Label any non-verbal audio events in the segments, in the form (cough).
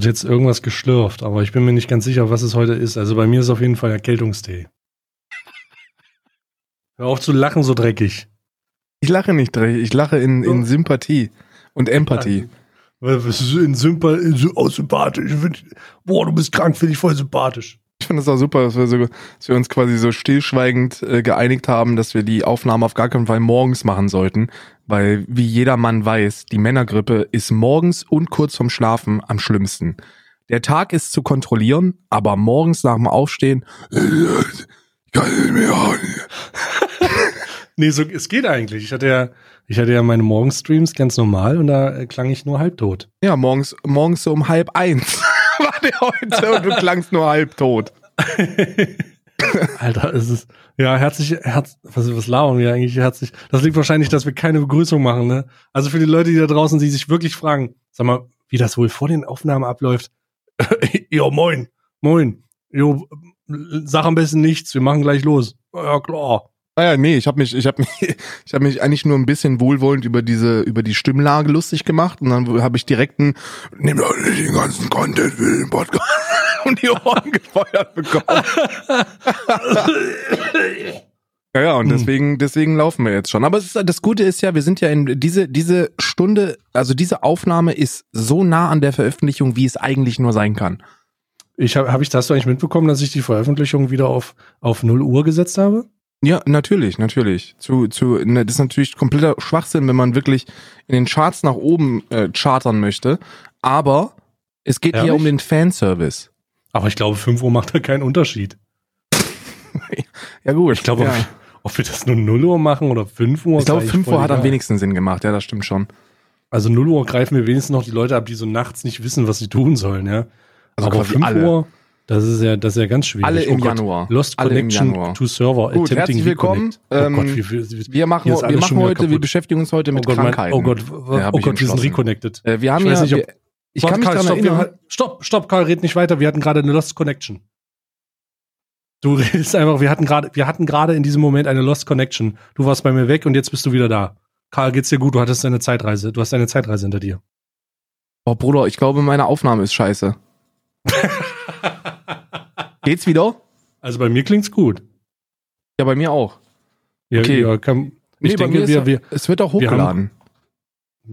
wird jetzt irgendwas geschlürft, aber ich bin mir nicht ganz sicher, was es heute ist. Also bei mir ist auf jeden Fall Erkältungstee. Hör auf zu lachen, so dreckig. Ich lache nicht dreckig, ich lache in, in Sympathie und Empathie. Weil in Sympa in, oh, sympathisch. Boah, du bist krank, finde ich voll sympathisch. Ich finde es auch super, dass wir, so, dass wir uns quasi so stillschweigend äh, geeinigt haben, dass wir die Aufnahme auf gar keinen Fall morgens machen sollten, weil wie jeder Mann weiß, die Männergrippe ist morgens und kurz vorm Schlafen am schlimmsten. Der Tag ist zu kontrollieren, aber morgens nach dem Aufstehen, (laughs) ich kann nicht mehr. (laughs) Nee, so, es geht eigentlich. Ich hatte ja, ich hatte ja meine Morgenstreams ganz normal und da äh, klang ich nur halbtot. Ja, morgens, morgens so um halb eins (laughs) war der heute und du klangst nur halb tot. (laughs) Alter, es ist, ja, herzlich, herz, was, was labern wir eigentlich herzlich? Das liegt wahrscheinlich, dass wir keine Begrüßung machen, ne? Also für die Leute, die da draußen, die sich wirklich fragen, sag mal, wie das wohl vor den Aufnahmen abläuft. (laughs) jo, moin, moin. Jo, sag am besten nichts, wir machen gleich los. Ja, klar. Naja, nee, ich habe mich, ich habe mich, (laughs) ich habe mich eigentlich nur ein bisschen wohlwollend über diese, über die Stimmlage lustig gemacht und dann habe ich direkt einen, nimm doch nicht den ganzen Content für den Podcast und (laughs) die Ohren gefeuert bekommen. (laughs) ja, ja, und Hm. deswegen, deswegen laufen wir jetzt schon. Aber es ist, das Gute ist ja, wir sind ja in diese, diese Stunde, also diese Aufnahme ist so nah an der Veröffentlichung, wie es eigentlich nur sein kann. Ich habe, hab ich das eigentlich mitbekommen, dass ich die Veröffentlichung wieder auf, auf 0 Uhr gesetzt habe? Ja, natürlich, natürlich. Zu, zu, ne, das ist natürlich kompletter Schwachsinn, wenn man wirklich in den Charts nach oben äh, chartern möchte. Aber es geht hier Ehrlich? um den Fanservice. Aber ich glaube, 5 Uhr macht da keinen Unterschied. (laughs) Ja gut. Ich glaube, ja. ob, wir- ob wir das nur 0 Uhr machen oder 5 Uhr. ich glaube, ist eigentlich 5 Uhr hat am wenigsten Sinn gemacht. Ja, das stimmt schon. Also 0 Uhr greifen wir wenigstens noch die Leute ab, die so nachts nicht wissen, was sie tun sollen, ja. Also Aber quasi 5 alle. Uhr, das ist ja, das ist ja ganz schwierig. Alle Oh im Gott, Januar. Lost Alle Connection Januar. to Server. Gut, attempting herzlich willkommen. reconnect. Oh Gott, Ähm, wie, Wir machen, wir machen heute, wir kaputt. beschäftigen uns heute oh mit Gott, mein, Krankheiten. oh Gott, Ja, oh Gott, wir sind reconnected. Äh, wir haben Ich weiß ja, nicht, ob- wir, ich Warte, kann mich Karl, daran stopp, wir, erinnern. stopp, stopp, Karl, red nicht weiter. Wir hatten gerade eine Lost Connection. Du (laughs) redest einfach, wir hatten gerade, wir hatten gerade in diesem Moment eine Lost Connection. Du warst bei mir weg und jetzt bist du wieder da. Karl, geht's dir gut? Du hattest deine Zeitreise. Du hast deine Zeitreise hinter dir. Oh Bruder, ich glaube, meine Aufnahme ist scheiße. (laughs) Geht's wieder? Also bei mir klingt's gut. Ja, bei mir auch. Ja, Okay. ja, kann, ich Nee, bei denke, mir wir, ist, wir, es wird auch wir haben- hochgeladen.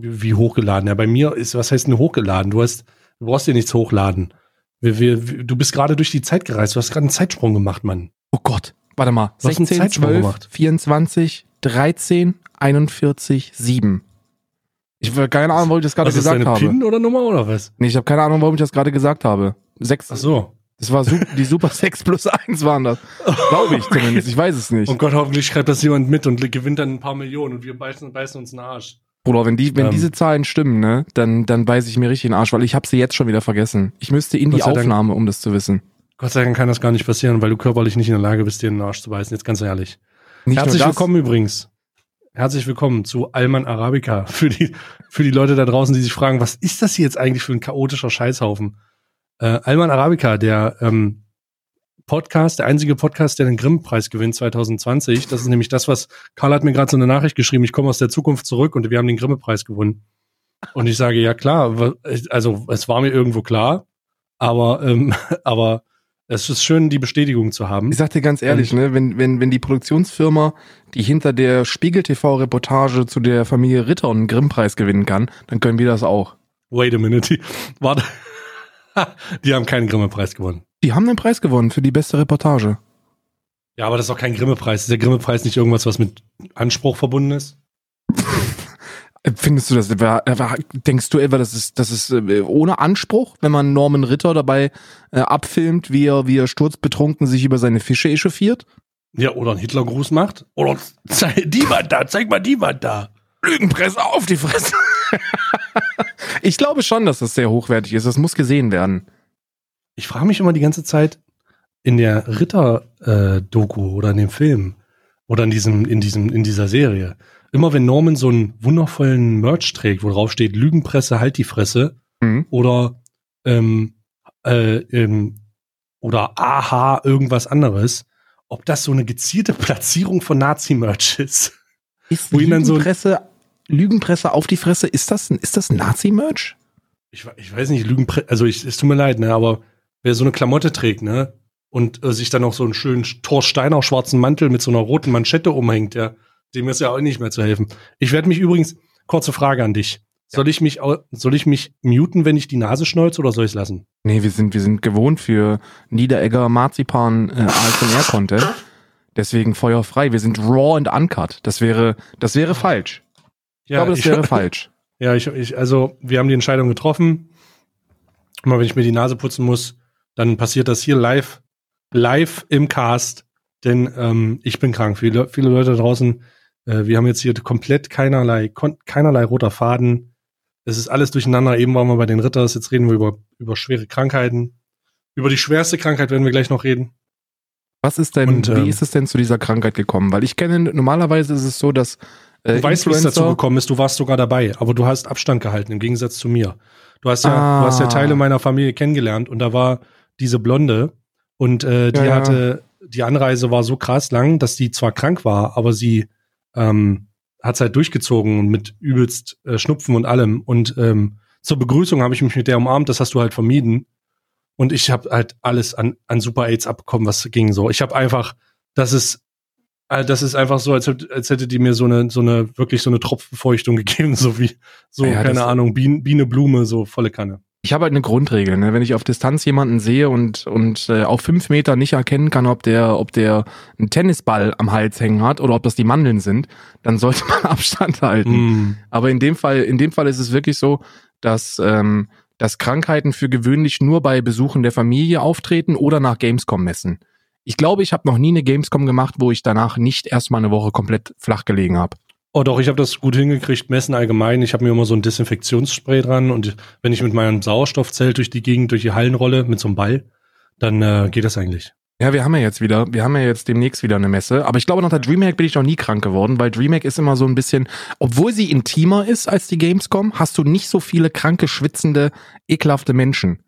Wie hochgeladen. Ja, bei mir ist, was heißt denn hochgeladen? Du hast, du brauchst dir nichts hochladen. Wir, wir, du bist gerade durch die Zeit gereist. Du hast gerade einen Zeitsprung gemacht, Mann. Oh Gott, warte mal. Du hast einen 16, Zeitsprung 12, gemacht. 24, 13, 41, 7. Ich habe keine Ahnung, warum ich das gerade Was ist gesagt deine habe. PIN oder Nummer oder was? Nee, ich habe keine Ahnung, warum ich das gerade gesagt habe. Sechs, Ach so. das war su die Super 6 plus 1 waren das. Glaube ich zumindest, ich weiß es nicht. Oh Gott, hoffentlich schreibt das jemand mit und gewinnt dann ein paar Millionen und wir beißen, beißen uns in den Arsch. Bruder, wenn, die, wenn Ähm. diese Zahlen stimmen, ne, dann, dann beiße ich mir richtig in den Arsch, weil ich habe sie jetzt schon wieder vergessen. Ich müsste in die sei Dank. Aufnahme, um das zu wissen. Gott sei Dank kann das gar nicht passieren, weil du körperlich nicht in der Lage bist, dir in den Arsch zu beißen. Jetzt ganz ehrlich. Nicht Herzlich willkommen übrigens. Herzlich willkommen zu Alman Arabica. (laughs) Für die, für die Leute da draußen, die sich fragen, was ist das hier jetzt eigentlich für ein chaotischer Scheißhaufen? Äh, Alman Arabica, der ähm, Podcast, der einzige Podcast, der den Grimm-Preis gewinnt 2020. Das ist nämlich das, was Karl hat mir gerade so eine Nachricht geschrieben. Ich komme aus der Zukunft zurück und wir haben den Grimme-Preis gewonnen. Und ich sage, ja klar, also es war mir irgendwo klar, aber, ähm, (laughs) aber es ist schön, die Bestätigung zu haben. Ich sag dir ganz ehrlich, ne, wenn, wenn, wenn die Produktionsfirma, die hinter der Spiegel-TV-Reportage zu der Familie Ritter einen Grimm-Preis gewinnen kann, dann können wir das auch. Wait a minute. Die, warte. (laughs) die haben keinen Grimme-Preis gewonnen. Die haben den Preis gewonnen für die beste Reportage. Ja, aber das ist doch kein Grimme-Preis. Ist der Grimme-Preis nicht irgendwas, was mit Anspruch verbunden ist? Findest du das, denkst du etwa, das ist, das ist äh, ohne Anspruch, wenn man Norman Ritter dabei äh, abfilmt, wie er, wie er sturzbetrunken sich über seine Fische echauffiert? Ja, oder einen Hitlergruß macht? Oder zeig, die Wand da, zeig mal die Wand da. Lügenpresse auf die Fresse. (laughs) ich glaube schon, dass das sehr hochwertig ist. Das muss gesehen werden. Ich frage mich immer die ganze Zeit in der Ritter-Doku oder in dem Film oder in diesem, in diesem, in dieser Serie. Immer wenn Norman so einen wundervollen Merch trägt, wo drauf steht, Lügenpresse, halt die Fresse, Mhm. oder ähm, äh, ähm, oder aha, irgendwas anderes, ob das so eine gezielte Platzierung von Nazi-Merch ist. Ist Wo dann so- Lügenpresse, Lügenpresse auf die Fresse, ist das, ist das ein Nazi-Merch? ich, ich weiß nicht, Lügen, also ich, es tut mir leid, ne, aber wer so eine Klamotte trägt, ne, und äh, sich dann noch so einen schönen Torsteiner schwarzen Mantel mit so einer roten Manschette umhängt, ja, dem ist ja auch nicht mehr zu helfen. Ich werde mich übrigens, kurze Frage an dich. Soll ich mich, soll ich mich muten, wenn ich die Nase schneuze oder soll ich es lassen? Nee, wir sind, wir sind gewohnt für Niederegger Marzipan äh, ASMR-Content. Deswegen feuerfrei. Wir sind raw and uncut. Das wäre, das wäre falsch. Ich ja, glaube, das ich, wäre (laughs) falsch. Ja, ich, ich, also wir haben die Entscheidung getroffen. Immer wenn ich mir die Nase putzen muss, dann passiert das hier live, live im Cast. Denn ähm, ich bin krank. Viele, viele Leute draußen, äh, wir haben jetzt hier komplett keinerlei, keinerlei roter Faden es ist alles durcheinander. Eben waren wir bei den Ritters, jetzt reden wir über, über schwere Krankheiten. Über die schwerste Krankheit werden wir gleich noch reden. Was ist denn, Und, wie ähm, ist es denn zu dieser Krankheit gekommen? Weil ich kenne, normalerweise ist es so, dass äh, Du weißt, wie es dazu gekommen ist, du warst sogar dabei, aber du hast Abstand gehalten, im Gegensatz zu mir. Du hast ja, ah. du hast ja Teile meiner Familie kennengelernt und da war diese Blonde und äh, die ja, hatte, die Anreise war so krass lang, dass die zwar krank war, aber sie ähm, hat's halt durchgezogen mit übelst äh, Schnupfen und allem. Und ähm, zur Begrüßung habe ich mich mit der umarmt, das hast du halt vermieden. Und ich habe halt alles an, an Super AIDS abbekommen, was ging so. Ich habe einfach, das ist, äh, das ist einfach so, als, als hätte die mir so eine, so eine, wirklich so eine Tropfbefeuchtung (laughs) gegeben, so wie, so, ja, keine Ahnung, Biene, Biene, Blume, so volle Kanne ich habe halt eine Grundregel, ne? wenn ich auf Distanz jemanden sehe und, und äh, auf fünf Meter nicht erkennen kann, ob der, ob der einen Tennisball am Hals hängen hat oder ob das die Mandeln sind, dann sollte man (laughs) Abstand halten. Mm. Aber in dem Fall, in dem Fall ist es wirklich so, dass, ähm, dass Krankheiten für gewöhnlich nur bei Besuchen der Familie auftreten oder nach Gamescom messen. Ich glaube, ich habe noch nie eine Gamescom gemacht, wo ich danach nicht erstmal eine Woche komplett flach gelegen habe. Oh doch, ich habe das gut hingekriegt, messen allgemein. Ich habe mir immer so ein Desinfektionsspray dran und wenn ich mit meinem Sauerstoffzelt durch die Gegend, durch die Hallen rolle, mit so einem Ball, dann äh, geht das eigentlich. Ja, wir haben ja jetzt wieder, wir haben ja jetzt demnächst wieder eine Messe. Aber ich glaube, nach der DreamHack bin ich noch nie krank geworden, weil DreamHack ist immer so ein bisschen, obwohl sie intimer ist als die Gamescom, hast du nicht so viele kranke, schwitzende, ekelhafte Menschen.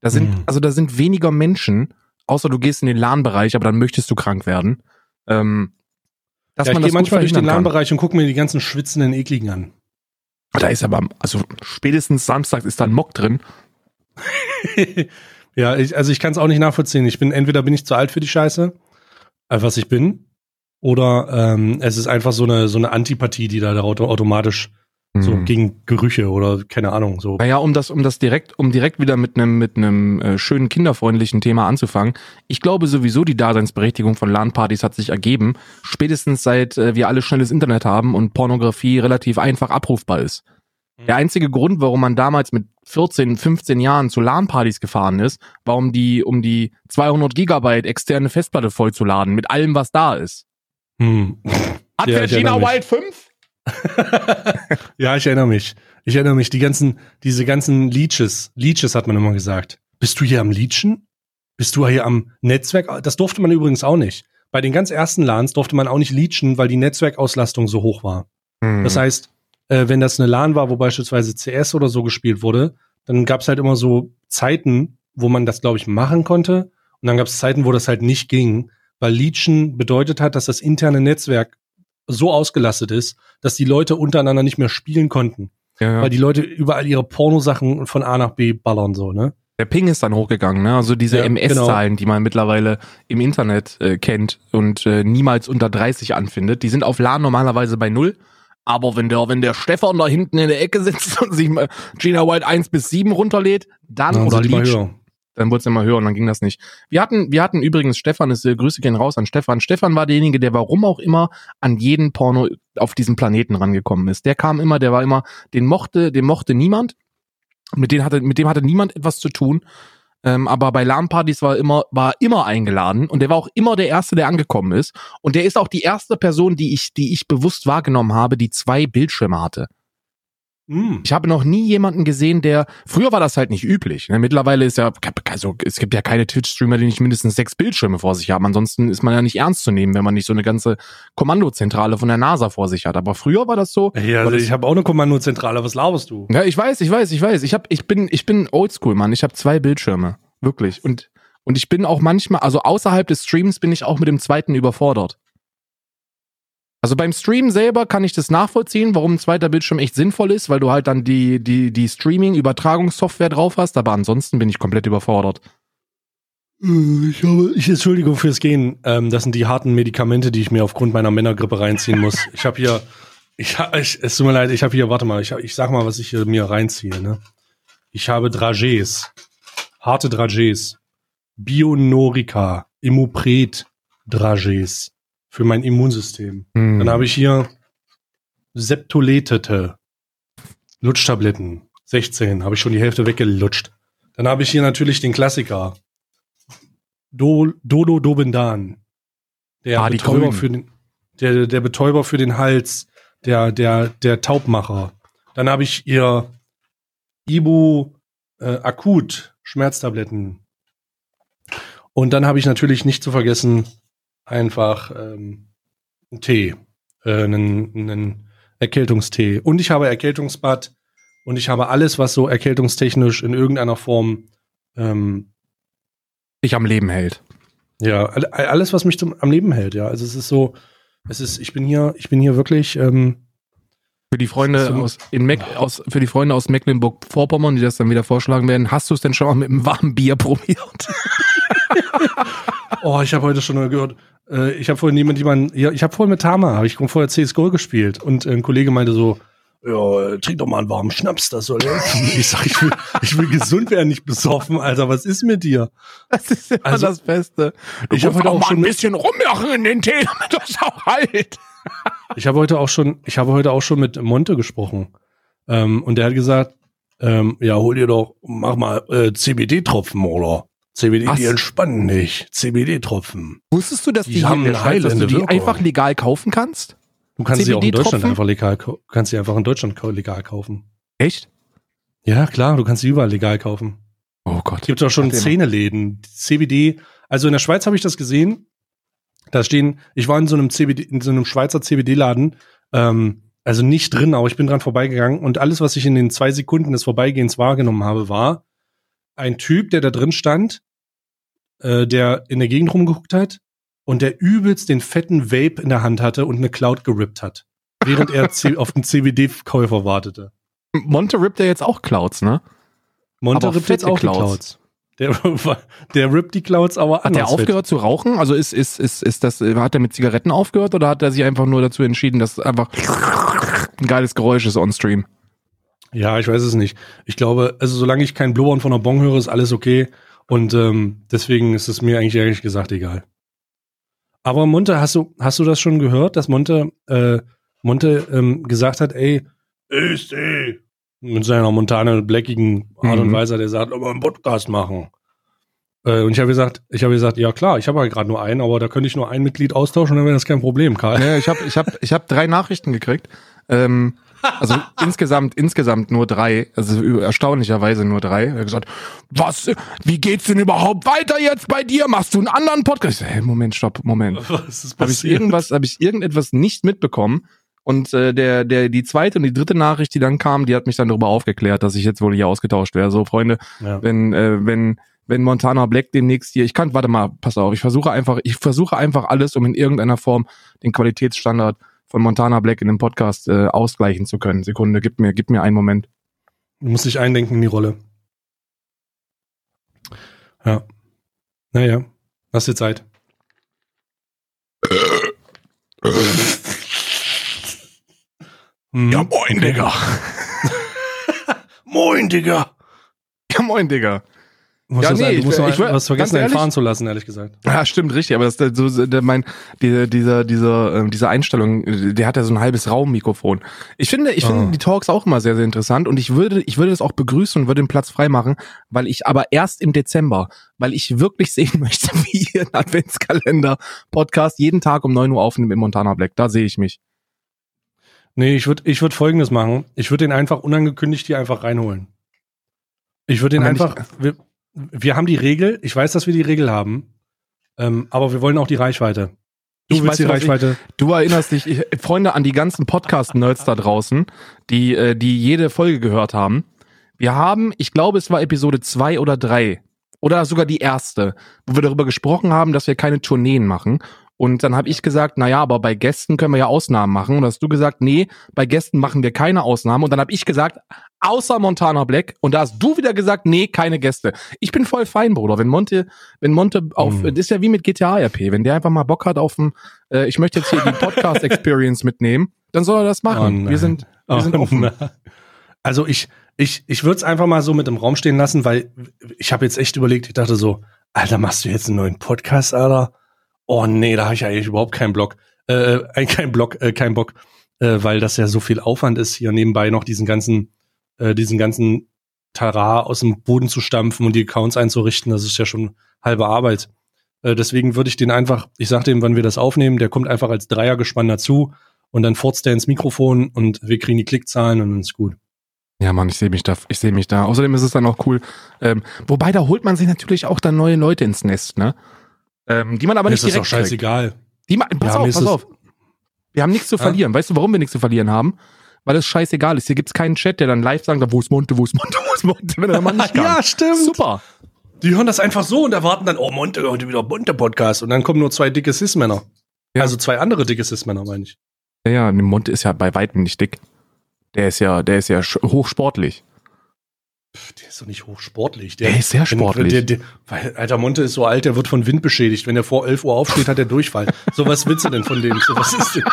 Da sind, mhm. also da sind weniger Menschen, außer du gehst in den LAN-Bereich, aber dann möchtest du krank werden. Ähm, dass ja, man ich gehe manchmal durch den LAN-Bereich und gucke mir die ganzen schwitzenden Ekligen an. Da ist aber, also spätestens Samstag ist da ein Mock drin. (laughs) ja, ich, also ich kann es auch nicht nachvollziehen. Ich bin, entweder bin ich zu alt für die Scheiße, äh, was ich bin, oder ähm, es ist einfach so eine, so eine Antipathie, die da automatisch so mhm. gegen Gerüche oder keine Ahnung. So. Naja, um das, um das direkt, um direkt wieder mit einem mit einem äh, schönen kinderfreundlichen Thema anzufangen. Ich glaube sowieso, die Daseinsberechtigung von LAN-Partys hat sich ergeben, spätestens seit äh, wir alle schnelles Internet haben und Pornografie relativ einfach abrufbar ist. Mhm. Der einzige Grund, warum man damals mit 14, 15 Jahren zu LAN-Partys gefahren ist, war um die, um die 200 Gigabyte externe Festplatte vollzuladen mit allem, was da ist. Hm. Hat ja, Virginia Wild 5? (laughs) ja, ich erinnere mich. Ich erinnere mich, die ganzen, diese ganzen Leeches, Leeches hat man immer gesagt. Bist du hier am Leechen? Bist du hier am Netzwerk? Das durfte man übrigens auch nicht. Bei den ganz ersten LANs durfte man auch nicht leechen, weil die Netzwerkauslastung so hoch war. Hm. Das heißt, äh, wenn das eine LAN war, wo beispielsweise CS oder so gespielt wurde, dann gab es halt immer so Zeiten, wo man das, glaube ich, machen konnte. Und dann gab es Zeiten, wo das halt nicht ging, weil Leechen bedeutet hat, dass das interne Netzwerk so ausgelastet ist, dass die Leute untereinander nicht mehr spielen konnten. Ja, ja. Weil die Leute überall ihre Pornosachen von A nach B ballern, so, ne? Der Ping ist dann hochgegangen, ne? Also diese ja, MS-Zahlen, genau. die man mittlerweile im Internet äh, kennt und äh, niemals unter 30 anfindet, die sind auf LAN normalerweise bei null. Aber wenn der, wenn der Stefan da hinten in der Ecke sitzt (laughs) und sich mal Gina White 1 bis 7 runterlädt, dann, dann oder Leech, dann wurde es immer höher und dann ging das nicht. Wir hatten, wir hatten übrigens Stefan, ist, äh, Grüße gehen raus an Stefan. Stefan war derjenige, der warum auch immer an jeden Porno auf diesem Planeten rangekommen ist. Der kam immer, der war immer, den mochte, den mochte niemand. Mit dem hatte, mit dem hatte niemand etwas zu tun. Ähm, aber bei LAN-Partys war immer, war immer eingeladen und der war auch immer der Erste, der angekommen ist. Und der ist auch die erste Person, die ich, die ich bewusst wahrgenommen habe, die zwei Bildschirme hatte. Mm. Ich habe noch nie jemanden gesehen, der. Früher war das halt nicht üblich. Ne? Mittlerweile ist ja, also es gibt ja keine Twitch-Streamer, die nicht mindestens sechs Bildschirme vor sich haben. Ansonsten ist man ja nicht ernst zu nehmen, wenn man nicht so eine ganze Kommandozentrale von der NASA vor sich hat. Aber früher war das so. Ja, also ich habe auch eine Kommandozentrale. Was laberst du? Ja, ich weiß, ich weiß, ich weiß. Ich hab, ich bin, ich bin Oldschool, Mann. Ich habe zwei Bildschirme, wirklich. Und und ich bin auch manchmal, also außerhalb des Streams bin ich auch mit dem zweiten überfordert. Also beim Stream selber kann ich das nachvollziehen, warum ein zweiter Bildschirm echt sinnvoll ist, weil du halt dann die, die, die Streaming-Übertragungssoftware drauf hast, aber ansonsten bin ich komplett überfordert. Äh, Ich habe, ich Entschuldigung fürs Gehen. Ähm, das sind die harten Medikamente, die ich mir aufgrund meiner Männergrippe reinziehen muss. Ich habe hier, ich, ich, es tut mir leid, ich habe hier, warte mal, ich, ich sag mal, was ich hier mir reinziehe. Ne? Ich habe Dragees, harte Dragees, Bionorica, Immupret Dragees für mein Immunsystem. Hm. Dann habe ich hier Septoletete Lutschtabletten, 16, habe ich schon die Hälfte weggelutscht. Dann habe ich hier natürlich den Klassiker. Do, Dodo Dobendan. Der Ah, Betäuber für den, der, der Betäuber für den Hals, der, der, der Taubmacher. Dann habe ich ihr Ibu äh, Akut Schmerztabletten. Und dann habe ich natürlich nicht zu vergessen einfach ähm, einen Tee, äh, einen, einen Erkältungstee. Und ich habe Erkältungsbad und ich habe alles, was so erkältungstechnisch in irgendeiner Form ähm, dich am Leben hält. ja, all- alles, was mich zum, am Leben hält, ja. Also es ist so, es ist, ich bin hier, ich bin hier wirklich, ähm, Für die Freunde So- aus, in Meck, aus, für die Freunde aus Mecklenburg-Vorpommern, die das dann wieder vorschlagen werden, hast du es denn schon mal mit einem warmen Bier probiert? (laughs) oh, ich habe heute schon mal gehört, äh, ich habe vorhin jemand, jemand, ja, ich habe vorhin mit Tama, habe ich vorher CSGO gespielt und ein Kollege meinte so, ja, trink doch mal einen warmen Schnaps, das soll helfen. (laughs) Ich sag, ich will, ich will gesund werden, nicht besoffen, Alter, was ist mit dir? Das ist immer Also, das Beste. Du ich hab musst heute auch mal schon ein bisschen rummachen in den Tee, damit das auch halt. Ich habe heute auch schon, ich habe heute auch schon mit Monte gesprochen. Ähm, und der hat gesagt, ähm, ja, hol dir doch, mach mal äh, CBD-Tropfen, oder? CBD, Was? die entspannen nicht. CBD-Tropfen. Wusstest du, dass Die die, haben in der Schweiz, dass du die Wirkung. einfach legal kaufen kannst? Du kannst sie auch in? Deutschland einfach legal, kannst sie einfach in Deutschland legal kaufen. Echt? Ja, klar, du kannst sie überall legal kaufen. Oh Gott. Gibt auch schon. Zähneläden. CBD. Also in der Schweiz habe ich das gesehen. Da stehen, ich war in so einem CBD, in so einem Schweizer CBD-Laden, ähm, also nicht drin, aber ich bin dran vorbeigegangen und alles, was ich in den zwei Sekunden des Vorbeigehens wahrgenommen habe, war ein Typ, der da drin stand, äh, der in der Gegend rumgeguckt hat und der übelst den fetten Vape in der Hand hatte und eine Cloud gerippt hat, während er auf den CBD-Käufer wartete. Monte rippt ja jetzt auch Clouds, ne? Monte rippt jetzt auch Clouds. Clouds. Der, (laughs) der rippt die Clouds aber Hat er anders fett. aufgehört zu rauchen? Also ist, ist, ist, ist das, hat er mit Zigaretten aufgehört oder hat er sich einfach nur dazu entschieden, dass einfach ein geiles Geräusch ist on Stream? Ja, ich weiß es nicht. Ich glaube, also solange ich kein Blubbern von der Bong höre, ist alles okay. Und ähm, deswegen ist es mir eigentlich ehrlich gesagt egal. Aber Monte, hast du, hast du das schon gehört, dass Monte, äh, Monte ähm, gesagt hat, ey, ich ey, mit seiner montanen, bleckigen Art und Mhm. Weise, der sagt, aber einen Podcast machen. Äh, und ich habe gesagt, ich habe gesagt, ja klar, ich habe halt gerade nur einen, aber da könnte ich nur ein Mitglied austauschen, dann wäre das kein Problem, Karl. Ja, ich habe ich hab, ich hab drei Nachrichten gekriegt. Ähm, also insgesamt, insgesamt nur drei, also erstaunlicherweise nur drei. Er hat gesagt, was, wie geht's denn überhaupt weiter jetzt bei dir? Machst du einen anderen Podcast? Ich so, hey, Moment, stopp, Moment. (laughs) Was ist Habe ich irgendwas, habe ich irgendetwas nicht mitbekommen? Und äh, der, der, die zweite und die dritte Nachricht, die dann kam, die hat mich dann darüber aufgeklärt, dass ich jetzt wohl hier ausgetauscht wäre. So, Freunde, Ja. wenn, äh, wenn, wenn Montana Black demnächst hier, ich kann, warte mal, pass auf, ich versuche einfach, ich versuche einfach alles, um in irgendeiner Form den Qualitätsstandard von Montana Black in dem Podcast äh, ausgleichen zu können. Sekunde, gib mir, gib mir einen Moment. Du musst dich eindenken in die Rolle. Ja. Naja, hast du Zeit. (laughs) Hm. moin, Digga. (laughs) Moin, Digga. Ja, moin, Digga. Du musst Ja, was nee, ein- du ich- musst ich- du hast vergessen, ehrlich- fahren zu lassen, ehrlich gesagt. Ja, stimmt, richtig, aber das so, der, mein, die, dieser, dieser, ähm, diese Einstellung, der hat ja so ein halbes Raummikrofon. Ich finde, ich Ah. finde die Talks auch immer sehr, sehr interessant und ich würde, ich würde das auch begrüßen und würde den Platz freimachen, weil ich aber erst im Dezember, weil ich wirklich (laughs) sehen möchte, wie ihr einen Adventskalender-Podcast jeden Tag um 9 Uhr aufnimmt im Montana Black. Da sehe ich mich. Nee, ich würde ich würd folgendes machen. Ich würde den einfach unangekündigt hier einfach reinholen. Ich würde den einfach. Wir, wir haben die Regel, ich weiß, dass wir die Regel haben, ähm, aber wir wollen auch die Reichweite. Du Ich willst weiß, die was ich- Reichweite. Du erinnerst dich, ich, Freunde, an die ganzen Podcast-Nerds da draußen, die, äh, die jede Folge gehört haben. Wir haben, ich glaube, es war Episode zwei oder drei oder sogar die erste, wo wir darüber gesprochen haben, dass wir keine Tourneen machen. Und dann habe ich gesagt, na ja, aber bei Gästen können wir ja Ausnahmen machen. Und hast du gesagt, nee, bei Gästen machen wir keine Ausnahmen. Und dann habe ich gesagt, außer Montana Black. Und da hast du wieder gesagt, nee, keine Gäste. Ich bin voll fein, Bruder. Wenn Monte, wenn Monte auf, Hm. das ist ja wie mit GTA RP. Wenn der einfach mal Bock hat auf ein, äh, ich möchte jetzt hier die Podcast (laughs) Experience mitnehmen, dann soll er das machen. Oh wir sind, wir Oh sind offen. nein. Also ich, ich, ich würde es einfach mal so mit im Raum stehen lassen, weil ich habe jetzt echt überlegt, ich dachte so, Alter, machst du jetzt einen neuen Podcast, Alter? Oh nee, da habe ich eigentlich überhaupt keinen Block. Äh, äh, kein Block, äh, kein Bock, äh, weil das ja so viel Aufwand ist, hier nebenbei noch diesen ganzen, äh, diesen ganzen Tara aus dem Boden zu stampfen und die Accounts einzurichten. Das ist ja schon halbe Arbeit. Äh, deswegen würde ich den einfach, ich sag dem, wann wir das aufnehmen, der kommt einfach als Dreiergespann dazu und dann furzt der ins Mikrofon und wir kriegen die Klickzahlen und dann ist gut. Ja, Mann, ich sehe mich da, ich sehe mich da. Außerdem ist es dann auch cool. Ähm, wobei, da holt man sich natürlich auch dann neue Leute ins Nest, ne? Ähm, die man aber nicht ist das direkt auch kriegt. scheißegal. Die ma pass Ja, auf, ist pass es- auf. Wir haben nichts zu Ja? verlieren. Weißt du, warum wir nichts zu verlieren haben? Weil es scheißegal ist. Hier gibt's keinen Chat, der dann live sagt, wo ist Monte, wo ist Monte, wo ist Monte, wenn er mal nicht (laughs) kann. stimmt. Super. Die hören das einfach so und erwarten dann, oh, Monte, heute wieder Monte-Podcast. Und dann kommen nur zwei dicke Cis-Männer. Ja. Also zwei andere dicke Cis-Männer, meine ich. Ja, ja, Monte ist ja bei weitem nicht dick. Der ist ja, der ist ja hochsportlich. Der ist doch nicht hochsportlich. Der ist sehr sportlich. Der, der, weil, Alter, Monte ist so alt, der wird von Wind beschädigt. Wenn er vor 11 Uhr aufsteht, hat er Durchfall. (laughs) so was willst du denn von dem? So was ist denn?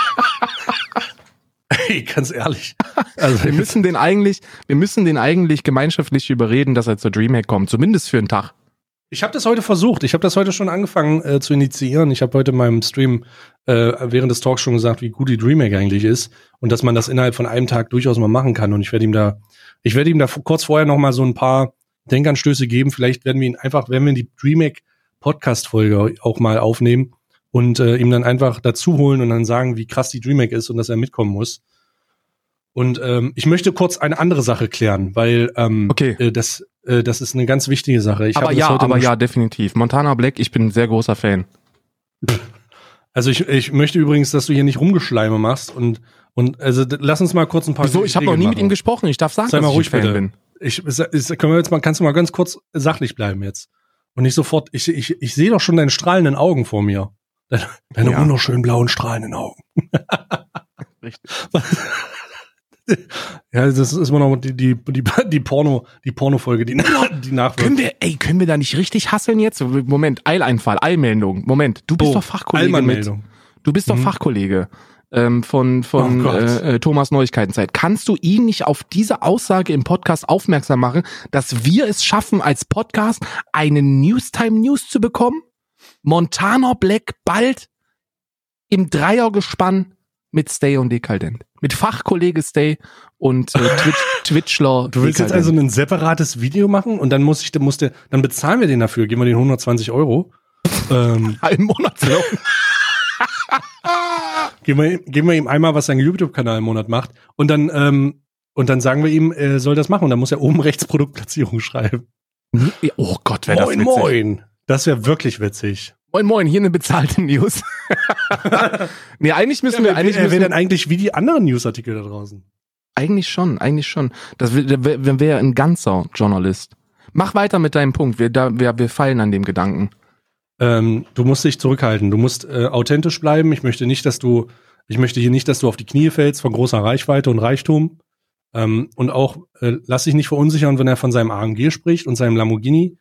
(laughs) Ey, ganz ehrlich. Also, Wir müssen den eigentlich, wir müssen den eigentlich gemeinschaftlich überreden, dass er zur Dreamhack kommt. Zumindest für einen Tag. Ich habe das heute versucht. Ich habe das heute schon angefangen äh, zu initiieren. Ich habe heute in meinem Stream äh, während des Talks schon gesagt, wie gut die DreamHack eigentlich ist und dass man das innerhalb von einem Tag durchaus mal machen kann. Und ich werde ihm da, ich werde ihm da kurz vorher noch mal so ein paar Denkanstöße geben. Vielleicht werden wir ihn einfach, werden wir die DreamHack Podcast Folge auch mal aufnehmen und äh, ihm dann einfach dazu holen und dann sagen, wie krass die DreamHack ist und dass er mitkommen muss. Und ähm, ich möchte kurz eine andere Sache klären, weil ähm, Okay. äh, das, äh, das ist eine ganz wichtige Sache. Ich aber ja, heute aber ja, definitiv. Montana Black, ich bin ein sehr großer Fan. Also ich, ich möchte übrigens, dass du hier nicht Rumgeschleime machst und und also lass uns mal kurz ein paar. Wieso? Ich habe noch nie mit ihm machen. gesprochen. Ich darf sagen, Sei dass mal ich ruhig, ein Fan bitte. bin. Ich, ist, können wir jetzt mal, kannst du mal ganz kurz sachlich bleiben jetzt und nicht sofort. Ich, ich, ich sehe doch schon deine strahlenden Augen vor mir. Deine, deine Ja. wunderschönen blauen strahlenden Augen. (laughs) Richtig. (laughs) Ja, das ist immer noch die die die, die Porno die Porno-Folge, die die nachwirkt. Können wir, ey, können wir da nicht richtig hasseln jetzt? Moment, Eileinfall, Eilmeldung. Moment, du bist Oh, doch Fachkollege mit, du bist doch Mhm. Fachkollege ähm, von, von Oh äh, äh, Thomas Neuigkeitenzeit. Kannst du ihn nicht auf diese Aussage im Podcast aufmerksam machen, dass wir es schaffen, als Podcast eine Newstime News zu bekommen? Montana Black bald im Dreiergespann mit Stay und Dekadent. Mit Fachkollege Stay und äh, (laughs) Twitch, Twitchler. Du willst jetzt Dekadent. also ein separates Video machen und dann muss ich, dann muss der, dann bezahlen wir den dafür, geben wir den 120 Euro. (laughs) ähm, Ein Monatslohn. (laughs) geben, wir, ihm- geben wir ihm einmal, was sein YouTube-Kanal im Monat macht und dann, ähm, und dann sagen wir ihm, er soll das machen und dann muss er oben rechts Produktplatzierung (laughs) schreiben. Oh Gott, wäre das moin, witzig. moin. Das wäre wirklich witzig. Moin, moin, hier eine bezahlte News. (laughs) nee, eigentlich müssen wir, eigentlich, er müssen wäre wir dann eigentlich wie die anderen Newsartikel da draußen. eigentlich schon, eigentlich schon. Das wäre wär, wär ein ganzer Journalist. Mach weiter mit deinem Punkt. Wir, da, wir, wir feilen an dem Gedanken. Ähm, du musst dich zurückhalten. Du musst äh, authentisch bleiben. Ich möchte nicht, dass du, ich möchte hier nicht, dass du auf die Knie fällst von großer Reichweite und Reichtum. Ähm, und auch äh, lass dich nicht verunsichern, wenn er von seinem AMG spricht und seinem Lamborghini.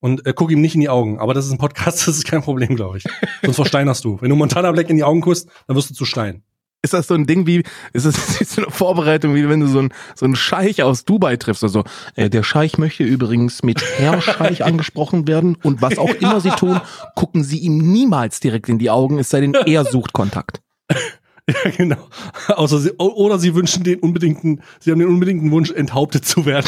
Und äh, guck ihm nicht in die Augen. Aber das ist ein Podcast, (laughs) das ist kein Problem, glaube ich. Sonst versteinerst du. Wenn du Montana Black in die Augen guckst, dann wirst du zu Stein. Ist das so ein Ding wie, (laughs) ist das so eine Vorbereitung, wie wenn du so ein, so ein Scheich aus Dubai triffst oder so? Äh, der Scheich möchte übrigens mit Herr Scheich (laughs) angesprochen werden und was auch immer sie tun, gucken sie ihm niemals direkt in die Augen, es sei denn, er sucht Kontakt. (laughs) Ja, genau. Außer sie, oder sie wünschen den unbedingten, sie haben den unbedingten Wunsch, enthauptet zu werden.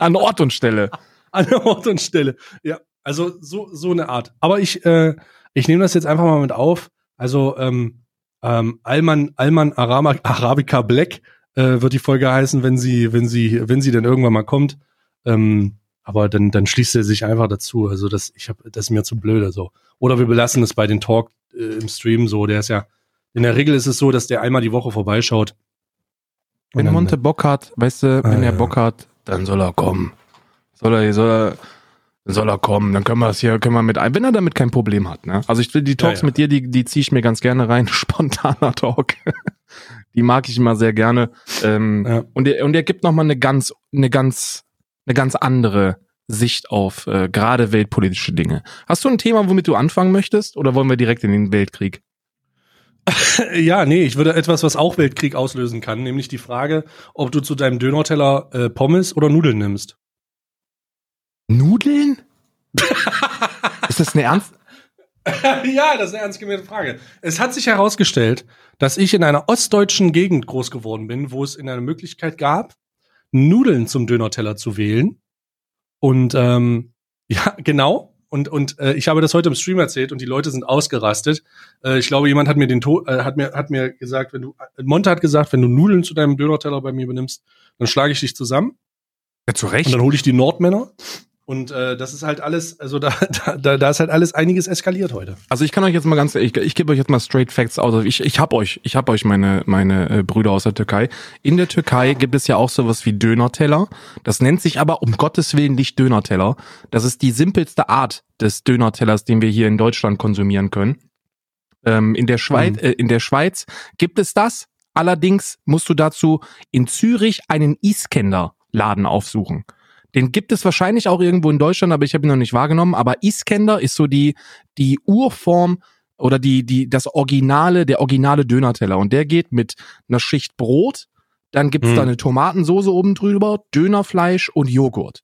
An Ort und Stelle. an Ort und Stelle. Ja, also so so eine Art. Aber ich äh, ich nehme das jetzt einfach mal mit auf. Also ähm, ähm, Alman Alman Arama, Arabica Black äh, wird die Folge heißen, wenn sie wenn sie wenn sie dann irgendwann mal kommt. Ähm, aber dann dann schließt er sich einfach dazu. Also das ich habe das ist mir zu blöde so. Oder wir belassen es bei den Talk äh, im Stream so. Der ist ja in der Regel ist es so, dass der einmal die Woche vorbeischaut. Wenn Monte Bock hat, weißt du, wenn Ah, er. Bock hat, dann soll er kommen. Soll er, soll er, dann soll er kommen, dann können wir das hier, können wir mit ein, wenn er damit kein Problem hat, ne? Also ich will die Talks Ja, ja. mit dir, die, die ziehe ich mir ganz gerne rein. (laughs) Spontaner Talk. die mag ich immer sehr gerne. Ähm, Ja. und, er, und er gibt nochmal eine ganz, eine ganz, eine ganz andere Sicht auf äh, gerade weltpolitische Dinge. Hast du ein Thema, womit du anfangen möchtest, oder wollen wir direkt in den Weltkrieg? (laughs) Ja, nee, ich würde etwas, was auch Weltkrieg auslösen kann, nämlich die Frage, ob du zu deinem Dönerteller äh, Pommes oder Nudeln nimmst. Nudeln? Ist das eine ernst? (laughs) ja, das ist eine ernst gemeinte Frage. Es hat sich herausgestellt, dass ich in einer ostdeutschen Gegend groß geworden bin, wo es in einer Möglichkeit gab, Nudeln zum Dönerteller zu wählen. Und ähm, (laughs) ja, genau. Und, und äh, ich habe das heute im Stream erzählt und die Leute sind ausgerastet. Äh, ich glaube, jemand hat mir den to äh, hat mir hat mir gesagt, wenn du äh, Monte hat gesagt, wenn du Nudeln zu deinem Dönerteller bei mir benimmst, dann schlage ich dich zusammen. Ja, zu Und Recht. dann hole ich die Nordmänner. Und äh, das ist halt alles, also (laughs) da, da, da, ist halt alles einiges eskaliert heute. Also ich kann euch jetzt mal ganz, ich, ich gebe euch jetzt mal straight Facts aus. Also ich, ich hab euch, ich hab euch meine meine äh, Brüder aus der Türkei. In der Türkei gibt es ja auch sowas wie Dönerteller. Das nennt sich aber um Gottes willen nicht Dönerteller. Das ist die simpelste Art des Dönertellers, den wir hier in Deutschland konsumieren können. Ähm, in der Schweiz, Mhm. äh, in der Schweiz gibt es das. Allerdings musst du dazu in Zürich einen Iskender Laden aufsuchen. Den gibt es wahrscheinlich auch irgendwo in Deutschland, aber ich habe ihn noch nicht wahrgenommen. Aber Iskender ist so die, die Urform oder die, die, das Originale, der originale Dönerteller. Und der geht mit einer Schicht Brot, dann gibt's Hm. da eine Tomatensoße oben drüber, Dönerfleisch und Joghurt.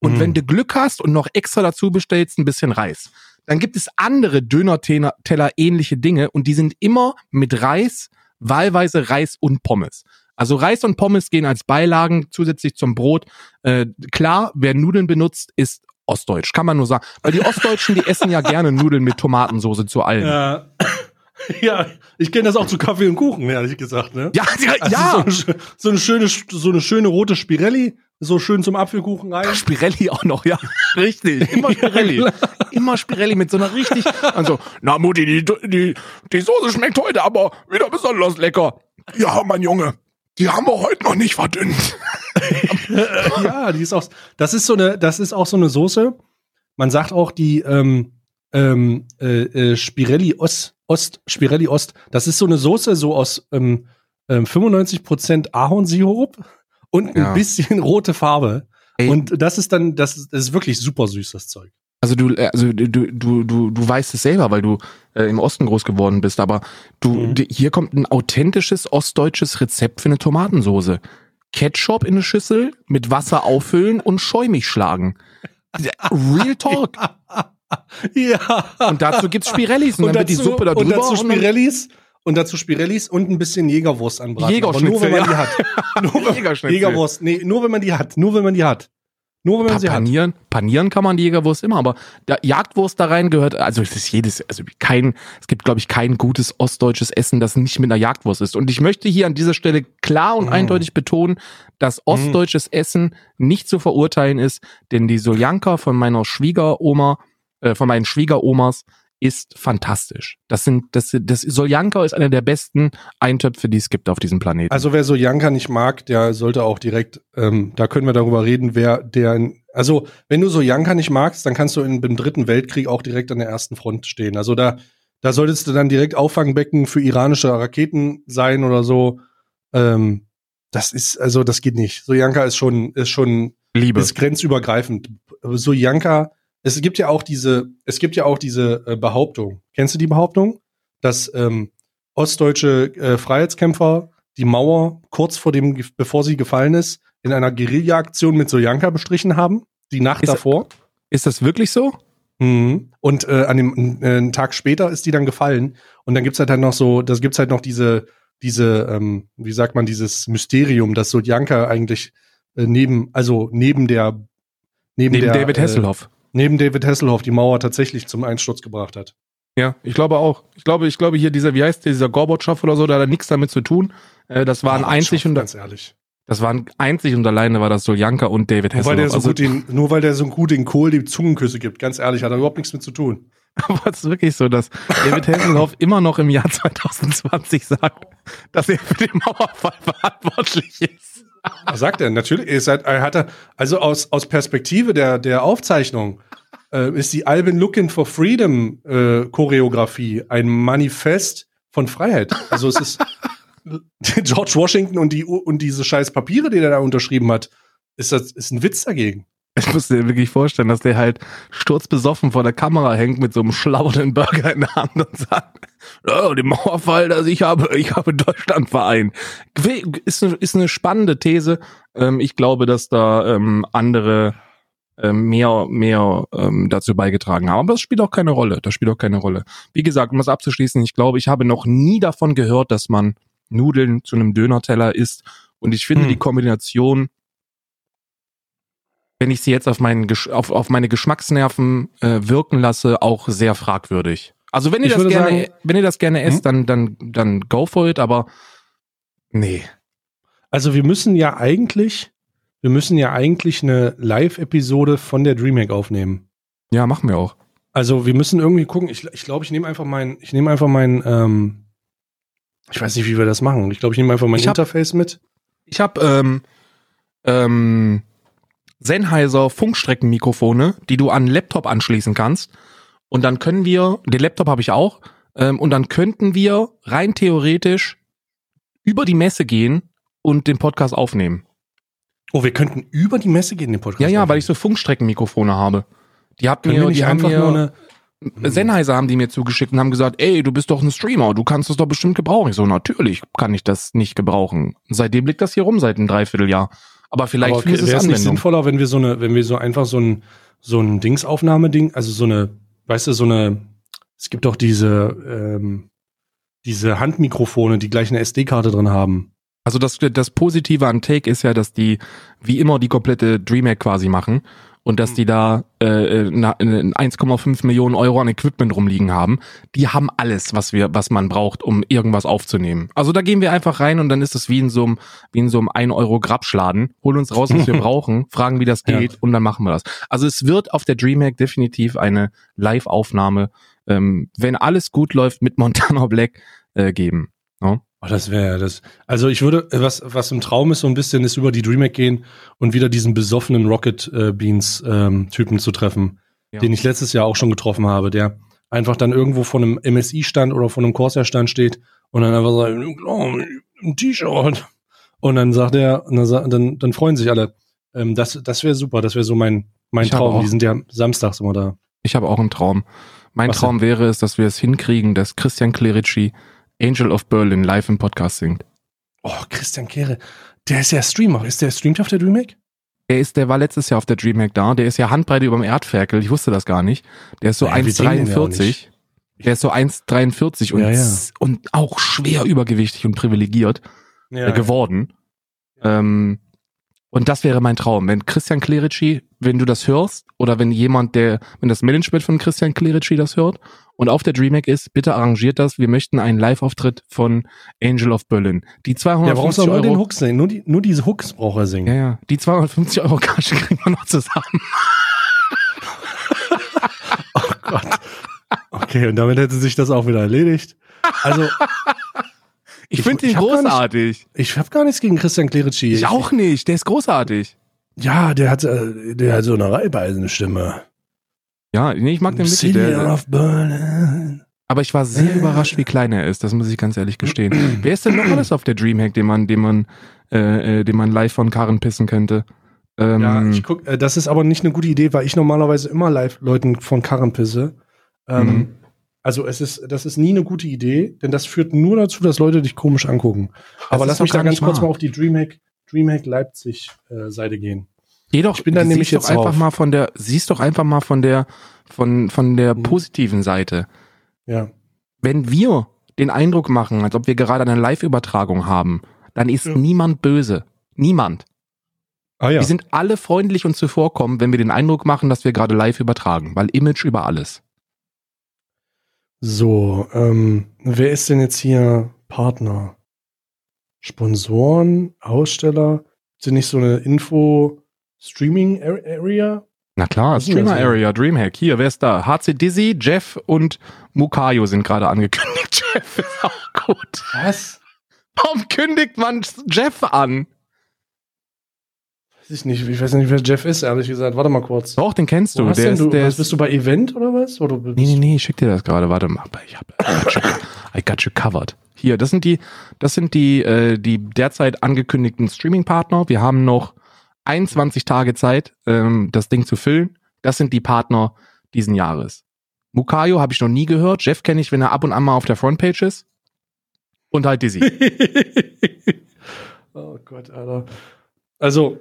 Und Hm. wenn du Glück hast und noch extra dazu bestellst, ein bisschen Reis. Dann gibt es andere Dönerteller ähnliche Dinge und die sind immer mit Reis, wahlweise Reis und Pommes. Also Reis und Pommes gehen als Beilagen zusätzlich zum Brot. Äh, klar, wer Nudeln benutzt, ist Ostdeutsch, kann man nur sagen. Weil die Ostdeutschen, die essen ja gerne Nudeln mit Tomatensoße zu allem. Ja, (laughs) ja ich kenne das auch zu Kaffee und Kuchen, ehrlich gesagt. Ne? Ja, ja, Also ja. So, eine, so, eine schöne, so eine schöne rote Spirelli, so schön zum Apfelkuchen rein. Spirelli auch noch, ja. (laughs) Richtig. Immer Spirelli. Immer Spirelli mit so einer richtig. Also, na Mutti, die, die, die Soße schmeckt heute aber wieder besonders lecker. Ja, mein Junge, die haben wir heute noch nicht verdünnt. (laughs) ja, die ist auch. Das ist so eine, das ist auch so eine Soße. Man sagt auch die ähm, ähm, äh, äh, Spirelli Ost, Ost, Spirelli Ost. Das ist so eine Soße so aus ähm, ähm, 95% Ahornsirup und ein Ja. bisschen rote Farbe. Ey. Und das ist dann, das ist, das ist wirklich super süß, das Zeug. Also du, äh, also du, du, du, du weißt es selber, weil du äh, im Osten groß geworden bist, aber du, Mhm. hier kommt ein authentisches ostdeutsches Rezept für eine Tomatensoße. Ketchup in eine Schüssel, mit Wasser auffüllen und schäumig schlagen. Real (laughs) Talk. ja. Und dazu gibt's Spirellis und, dann wird die Suppe da drüber. und dazu und Spirellis und dazu Spirellis und ein bisschen Jägerwurst anbraten. Jägerschnitzel, Aber nur wenn man ja. die hat. (laughs) Nur Jägerschnitzel. Jägerwurst. Nee, nur wenn man die hat. Nur wenn man die hat. Nur wenn man Pa sie hat. panieren, panieren kann man die Jägerwurst immer, aber der Jagdwurst da rein gehört, also es ist jedes, also kein, es gibt glaube ich kein gutes ostdeutsches Essen, das nicht mit einer Jagdwurst ist. Und ich möchte hier an dieser Stelle klar und Mm. eindeutig betonen, dass ostdeutsches Essen nicht zu verurteilen ist, denn die Soljanka von meiner Schwiegeroma, äh, von meinen Schwiegeromas ist fantastisch. Das sind, das, das Soljanka ist einer der besten Eintöpfe, die es gibt auf diesem Planeten. Also wer so Janka nicht mag, der sollte auch direkt, ähm, da können wir darüber reden, wer der, also wenn du so Janka nicht magst, dann kannst du in, im dritten Weltkrieg auch direkt an der ersten Front stehen. Also da, da solltest du dann direkt Auffangbecken für iranische Raketen sein oder so. Ähm, das ist, also das geht nicht. So Janka ist schon, ist schon Liebe. ist grenzübergreifend. So Janka, es gibt ja auch diese, es gibt ja auch diese äh, Behauptung. Kennst du die Behauptung, dass ähm, ostdeutsche äh, Freiheitskämpfer die Mauer kurz vor dem, bevor sie gefallen ist, in einer Guerilla-Aktion mit Sojanka bestrichen haben? Die Nacht Ist- davor? Ist das wirklich so? Mhm. Und äh, an dem äh, einen Tag später ist die dann gefallen. Und dann gibt's halt dann noch so, das gibt's halt noch diese, diese, ähm, wie sagt man, dieses Mysterium, dass Sodjanka eigentlich äh, neben, also neben der, neben, Neben der, David äh, Hasselhoff. Neben David Hasselhoff die Mauer tatsächlich zum Einsturz gebracht hat. Ja, ich glaube auch. Ich glaube, ich glaube hier dieser, wie heißt der, dieser Gorbatschow oder so, da hat er nichts damit zu tun. Äh, das waren einzig und ganz ehrlich. das waren einzig und alleine war das Soljanka und David Nur weil, der Hasselhoff. so Also, gut den, nur weil der so gut den Kohl die Zungenküsse gibt, ganz ehrlich, hat er überhaupt nichts mit zu tun. (laughs) aber es ist wirklich so, dass David Hasselhoff (laughs) immer noch im Jahr (laughs) 2020 sagt, dass er für den Mauerfall verantwortlich ist. Was sagt er? Natürlich, er, seid, er hatte, also aus, aus Perspektive der, der Aufzeichnung äh, ist die Alvin Looking for Freedom äh, Choreografie ein Manifest von Freiheit. Also es ist (laughs) George Washington und die und diese scheiß Papiere, die er da unterschrieben hat, ist das ist ein Witz dagegen. Ich muss dir wirklich vorstellen, dass der halt sturzbesoffen vor der Kamera hängt mit so einem schlauernden Burger in der Hand und sagt, oh, den Mauerfall, dass ich habe, ich habe Deutschland vereint. Ist eine, ist eine spannende These. Ähm, ich glaube, dass da ähm, andere ähm, mehr, mehr dazu beigetragen haben. Aber das spielt auch keine Rolle. Das spielt auch keine Rolle. Wie gesagt, um das abzuschließen, ich glaube, ich habe noch nie davon gehört, dass man Nudeln zu einem Dönerteller isst. Und ich finde hm. die Kombination wenn ich sie jetzt auf, meinen, auf, auf meine Geschmacksnerven äh, wirken lasse, auch sehr fragwürdig. Also wenn ihr ich das gerne, sagen, wenn ihr das gerne esst, hm? dann, dann, dann go for it, aber nee. Also wir müssen ja eigentlich, wir müssen ja eigentlich eine Live-Episode von der Dreamhack aufnehmen. Ja, machen wir auch. Also wir müssen irgendwie gucken. Ich glaube, ich, glaub, ich nehme einfach mein, ich nehme einfach mein, ähm, ich weiß nicht, wie wir das machen. Ich glaube, ich nehme einfach mein ich Interface mit. Ich habe ähm, ähm, Sennheiser Funkstreckenmikrofone, die du an Laptop anschließen kannst. Und dann können wir, den Laptop habe ich auch, ähm, und dann könnten wir rein theoretisch über die Messe gehen und den Podcast aufnehmen. Oh, wir könnten über die Messe gehen, den Podcast Ja, ja, aufnehmen. weil ich so Funkstreckenmikrofone habe. Die habt mir, die haben mir, eine Sennheiser haben die mir zugeschickt und haben gesagt, ey, du bist doch ein Streamer, du kannst das doch bestimmt gebrauchen. Ich so, natürlich kann ich das nicht gebrauchen. Seitdem liegt das hier rum, seit einem Dreivierteljahr. Aber vielleicht Aber okay, wäre es nicht sinnvoller, wenn wir so eine, wenn wir so einfach so ein, so ein Dingsaufnahmeding, also so eine, weißt du, so eine, es gibt doch diese, ähm, diese Handmikrofone, die gleich eine SD-Karte drin haben. Also das, das Positive an Take ist ja, dass die wie immer die komplette DreamHack quasi machen und dass die da äh, 1,5 Millionen Euro an Equipment rumliegen haben. Die haben alles, was wir, was man braucht, um irgendwas aufzunehmen. Also da gehen wir einfach rein und dann ist es wie in so einem, wie in so einem 1 Euro Grabschladen. Holen uns raus, was wir (laughs) brauchen, fragen, wie das geht ja. und dann machen wir das. Also es wird auf der DreamHack definitiv eine Live-Aufnahme, ähm, wenn alles gut läuft, mit Montana Black äh, geben. Oh, das wäre das. Also ich würde, was, was im Traum ist, so ein bisschen, ist über die DreamHack gehen und wieder diesen besoffenen Rocket äh, Beans ähm, Typen zu treffen, ja. den ich letztes Jahr auch schon getroffen habe, der einfach dann irgendwo von einem MSI-Stand oder von einem Corsair-Stand steht und dann einfach sagt, oh, ein T-Shirt. Und dann sagt er, dann, dann, dann freuen sich alle. Ähm, das das wäre super, das wäre so mein, mein ich Traum. Die sind ja samstags immer da. Ich habe auch einen Traum. Mein was Traum denn? wäre es, dass wir es hinkriegen, dass Christian Clerici Angel of Berlin live im Podcast singt. Oh, Christian Kehre. Der ist ja Streamer. Ist der streamt auf der DreamHack? Der ist, der war letztes Jahr auf der DreamHack da. Der ist ja Handbreite über dem Erdferkel. Ich wusste das gar nicht. Der ist so ja, 1,43. Der ist so 1,43 und, ja, ja. und auch schwer übergewichtig und privilegiert äh, geworden. Ähm, und das wäre mein Traum. Wenn Christian Clerici, wenn du das hörst, oder wenn jemand, der, wenn das Management von Christian Clerici das hört und auf der DreamHack ist, bitte arrangiert das. Wir möchten einen Live-Auftritt von Angel of Berlin. Die 250 ja, brauchst du nur den Hook singen. Nur, die, nur diese Hooks braucht er singen. Ja, ja. Die 250 Euro Kasche (laughs) kriegen wir noch zusammen. (laughs) oh Gott. Okay, und damit hätte sich das auch wieder erledigt. Also, (laughs) ich, ich finde ihn großartig. Nicht, ich habe gar nichts gegen Christian Clerici. Ich, auch nicht. Der ist großartig. Ja, der hat, äh, der hat so eine Reibeisenstimme. Ja, nee, ich mag den City der, of Berlin. Aber ich war sehr überrascht, wie klein er ist. Das muss ich ganz ehrlich gestehen. (clears throat) Wer ist denn noch alles auf der Dreamhack, den man, den man, äh, äh, den man live von Karren pissen könnte? Ähm, ja, ich guck, äh, das ist aber nicht eine gute Idee, weil ich normalerweise immer live Leuten von Karren pisse. Ähm, mhm. Also es ist, das ist nie eine gute Idee, denn das führt nur dazu, dass Leute dich komisch angucken. Aber lass mich da ganz kurz mal auf die Dreamhack, Dreamhack Leipzig äh, Seite gehen. Geh doch, ich bin dann nämlich jetzt doch einfach mal von der, siehst doch einfach mal von der, von, von der mhm. positiven Seite. Ja. Wenn wir den Eindruck machen, als ob wir gerade eine Live-Übertragung haben, dann ist ja. niemand böse. Niemand. Ah, ja. Wir sind alle freundlich und zuvorkommen, wenn wir den Eindruck machen, dass wir gerade live übertragen, weil Image über alles. So, ähm, wer ist denn jetzt hier Partner? Sponsoren, Aussteller? Sind nicht so eine Info-Streaming-Area? Na klar, Streamer-Area, Dreamhack. Hier, wer ist da? HC Dizzy, Jeff und Mukayo sind gerade angekündigt. (laughs) Jeff ist auch gut. Was? Warum kündigt man Jeff an? Weiß ich nicht, ich weiß nicht, wer Jeff ist, ehrlich gesagt. Warte mal kurz. Doch, den kennst du. Wo Der ist, du, der was, ist, bist du bei Event oder was? Oder nee, nee, nee, ich schick dir das gerade. Warte mal. Ich hab, I, got you, I got you covered. Hier, das sind die, das sind die, äh, die derzeit angekündigten Streaming-Partner. Wir haben noch 21 Tage Zeit, ähm, das Ding zu füllen. Das sind die Partner diesen Jahres. Mukayo habe ich noch nie gehört. Jeff kenne ich, wenn er ab und an mal auf der Frontpage ist. Und halt Dizzy. (laughs) oh Gott, Alter. Also,